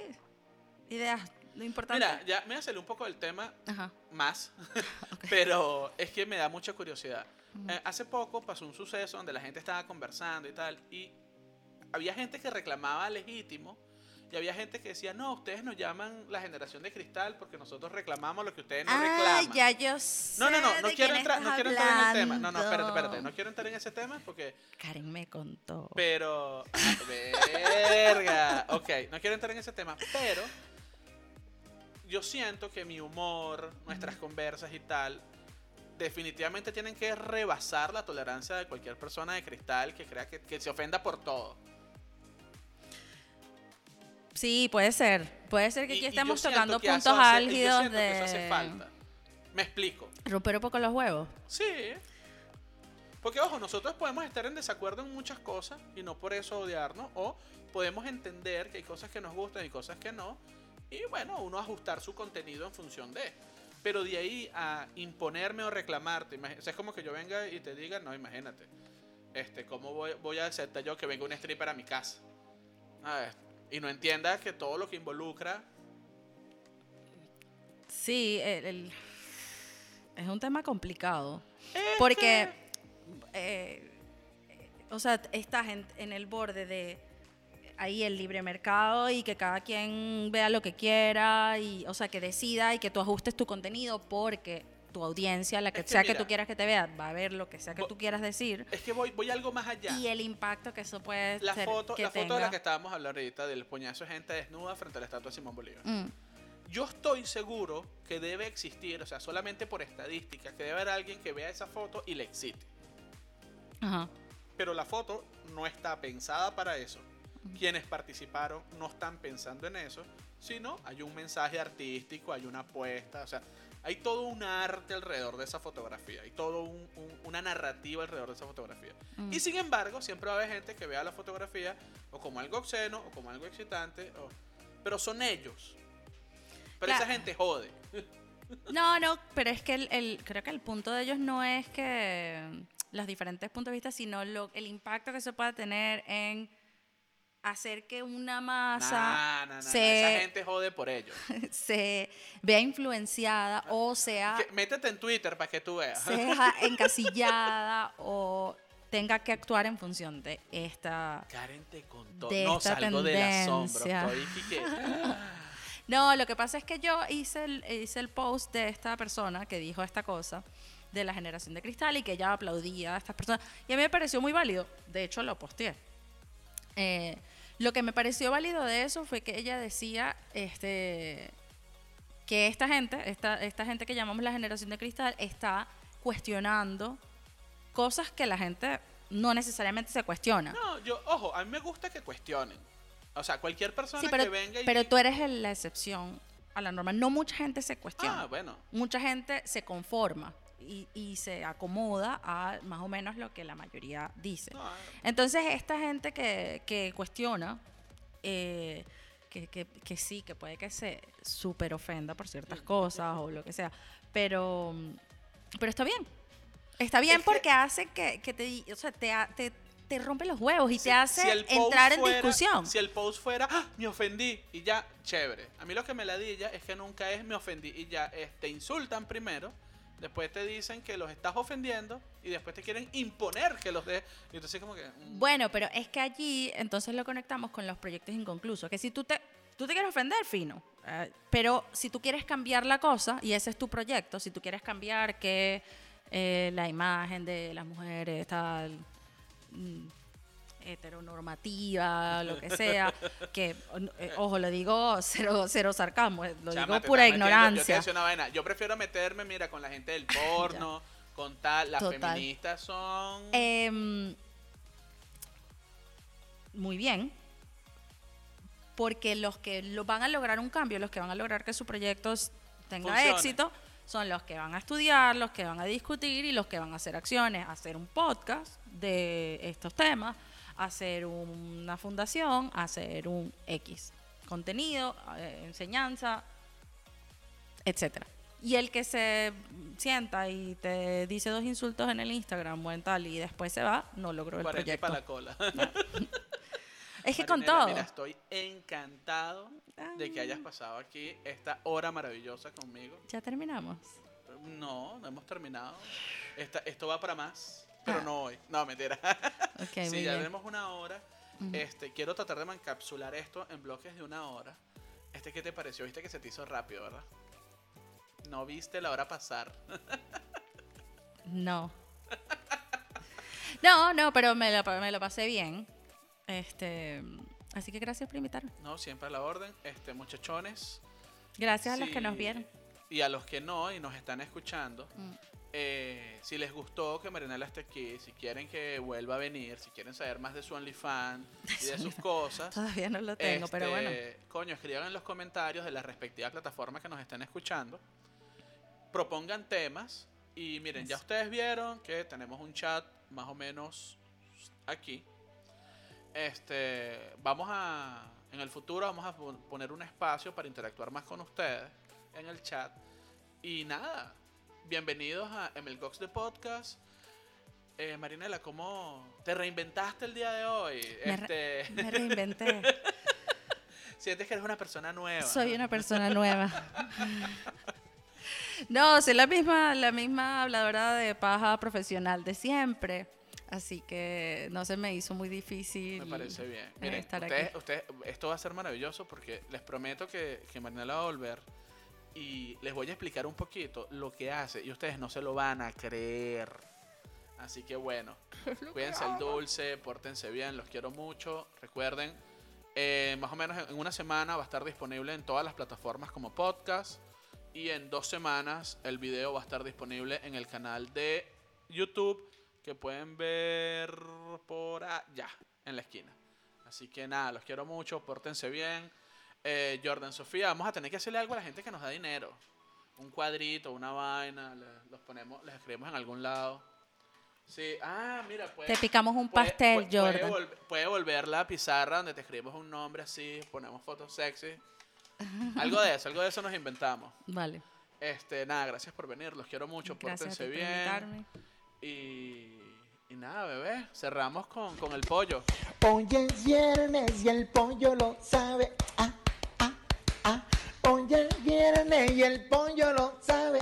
Ideas. Lo importante. Mira, ya me voy a salir un poco del tema Ajá. más, pero es que me da mucha curiosidad. Eh, hace poco pasó un suceso donde la gente estaba conversando y tal, y había gente que reclamaba legítimo, y había gente que decía, no, ustedes nos llaman la generación de cristal porque nosotros reclamamos lo que ustedes no ah, reclaman. ya yo sé. No, no, no, no de quiero, entrar, no quiero entrar en el tema. No, no, espérate, espérate. No quiero entrar en ese tema porque Karen me contó. Pero. ah, verga. Ok, no quiero entrar en ese tema. Pero. Yo siento que mi humor, nuestras conversas y tal. Definitivamente tienen que rebasar la tolerancia de cualquier persona de cristal que crea que, que se ofenda por todo. Sí, puede ser. Puede ser que aquí y estemos tocando que puntos hace- yo álgidos que eso hace de falta. Me explico. romper un poco los huevos. Sí. Porque, ojo, nosotros podemos estar en desacuerdo en muchas cosas y no por eso odiarnos. O podemos entender que hay cosas que nos gustan y cosas que no. Y bueno, uno ajustar su contenido en función de. Pero de ahí a imponerme o reclamarte. o sea, es como que yo venga y te diga, no, imagínate. Este, ¿cómo voy, voy a aceptar yo que venga un stripper a mi casa? A ver, y no entienda que todo lo que involucra. Sí, el- el- es un tema complicado. Porque, eh, o sea, estás en, en el borde de ahí el libre mercado y que cada quien vea lo que quiera y, o sea, que decida y que tú ajustes tu contenido porque tu audiencia, la que Es que sea que tú quieras que te vea, va a ver lo que sea que tú quieras decir Es que voy, voy algo más allá. y el impacto que eso puede La ser foto, que la foto de la que estábamos hablando ahorita, del puñazo de gente desnuda frente a la estatua de Simón Bolívar. Mm, Yo estoy seguro que debe existir, o sea, solamente por estadística, que debe haber alguien que vea esa foto y le excite. ajá. Pero la foto no está pensada para eso. Quienes participaron no están pensando en eso, sino hay un mensaje artístico, hay una apuesta, o sea, hay todo un arte alrededor de esa fotografía, hay todo un- un- una narrativa alrededor de esa fotografía. Mm. Y sin embargo, siempre va a haber gente que vea la fotografía o como algo obsceno o como algo excitante, o- pero son ellos. Pero esa Claro. gente jode. No, no, pero es que el, el- creo que el punto de ellos no es que mm, los diferentes puntos de vista, sino lo, el impacto que se pueda tener en hacer que una masa Nah, nah, nah, se- Esa gente jode por ellos. se vea influenciada o sea, Que- métete en Twitter para que tú veas. sea encasillada o tenga que actuar en función de esta... Karen te contó. De no esta salgo del asombro. tendencia. Aquí que- No, lo que pasa es que yo hice el, hice el post de esta persona que dijo esta cosa de la generación de cristal y que ella aplaudía a estas personas. Y a mí me pareció muy válido. De hecho, lo posteé. Eh, lo que me pareció válido de eso fue que ella decía este, que esta gente, esta, esta gente que llamamos la generación de cristal, está cuestionando cosas que la gente no necesariamente se cuestiona. No, yo, ojo, a mí me gusta que cuestionen. O sea, cualquier persona Sí, pero, que venga y. pero tú eres la excepción a la norma. No mucha gente se cuestiona. Ah, bueno. Mucha gente se conforma y, y se acomoda a más o menos lo que la mayoría dice. No, Entonces, esta gente que, que cuestiona, eh, que, que- que sí, que puede que se súper ofenda por ciertas cosas o lo que sea, pero, pero está bien. Está bien porque hace que, que te, di- o sea, te, te, te rompe los huevos y si- te hace si entrar en fuera- discusión. Si el post fuera, "Ah, me ofendí y ya, chévere. A mí lo que me ladilla es que nunca es me ofendí y ya es, te insultan primero, después te dicen que los estás ofendiendo y después te quieren imponer que los de. Y entonces, como que. mm, Bueno, pero es que allí entonces lo conectamos con los proyectos inconclusos. Que si tú te, tú te quieres ofender, fino. eh, pero si tú quieres cambiar la cosa, y ese es tu proyecto, si tú quieres cambiar que eh, la imagen de las mujeres tal mm, heteronormativa, lo que sea, que, eh, ojo, lo digo cero, cero sarcasmo, eh, lo chama, digo pura metiendo- Yo ignorancia. decía una vaina. Yo prefiero meterme, mira, con la gente del porno, con tal. Las Total. feministas son. Em, muy bien. Porque los que lo van a lograr un cambio, los que van a lograr que su proyecto tenga Funcione. éxito, son los que van a estudiar, los que van a discutir y los que van a hacer acciones, hacer un podcast de estos temas, hacer una fundación, hacer un X contenido, eh, enseñanza, etcétera. Y el que se sienta y te dice dos insultos en el Instagram o en tal y después se va, no logró el 40 proyecto. para la cola. Es que con todo. Mira, estoy encantado de que hayas pasado aquí esta hora maravillosa conmigo. Ya terminamos. No, no hemos terminado. Esta, esto va para más, pero Ah. no hoy. No, mentira. Ok, sí, ya bien. tenemos una hora. Este, quiero tratar de encapsular esto en bloques de una hora. Este, ¿qué te pareció? Viste que se te hizo rápido, ¿verdad? No viste la hora pasar. No. No, no, pero me lo, me lo pasé bien. Este, así que gracias por invitarme. No, siempre a la orden. Este, muchachones. Gracias a los Sí, que nos vieron. Y a los que no y nos están escuchando. Mm. Eh, si les gustó que Marinela esté aquí, si quieren que vuelva a venir, si quieren saber más de su OnlyFans y de sus cosas. Todavía no lo tengo, pero bueno. este, Coño, escriban en los comentarios de las respectivas plataformas que nos estén escuchando. Propongan temas. Y miren, ya ustedes vieron que tenemos un chat más o menos aquí. Este, vamos a, en el futuro vamos a pon- poner un espacio para interactuar más con ustedes en el chat. Y nada, bienvenidos a MLGox de Podcast. Eh, Marinela, ¿cómo te reinventaste el día de hoy? Me re- Este, Me reinventé. sientes que eres una persona nueva. Soy una persona nueva. No, soy la misma, la misma habladora de paja profesional de siempre. Así que no se me hizo muy difícil. Me parece bien. eh, Miren, estar ustedes, aquí. ustedes- esto va a ser maravilloso porque les prometo que, que Marinela va a volver y les voy a explicar un poquito lo que hace y ustedes no se lo van a creer. Así que bueno, cuídense el dulce, pórtense bien, los quiero mucho. Recuerden, eh, más o menos en una semana va a estar disponible en todas las plataformas como podcast y en dos semanas el video va a estar disponible en el canal de YouTube que pueden ver por allá, en la esquina. Así que nada, los quiero mucho, pórtense bien. Eh, Jordan Sofía, vamos a tener que hacerle algo a la gente que nos da dinero. Un cuadrito, una vaina, le- los ponemos, les escribimos en algún lado. Sí, ah, mira, puede, Te picamos un puede- pastel, puede- puede Jordan. puede volver la pizarra donde te escribimos un nombre así, ponemos fotos sexy. Algo de eso, algo de eso nos inventamos. Vale. Este, nada, gracias por venir, los quiero mucho, Gracias a pórtense bien. invitarme. Y, y nada, bebé, cerramos con, con el pollo. Hoy es viernes y el pollo lo sabe. Ah, quieren y el pollo lo sabe.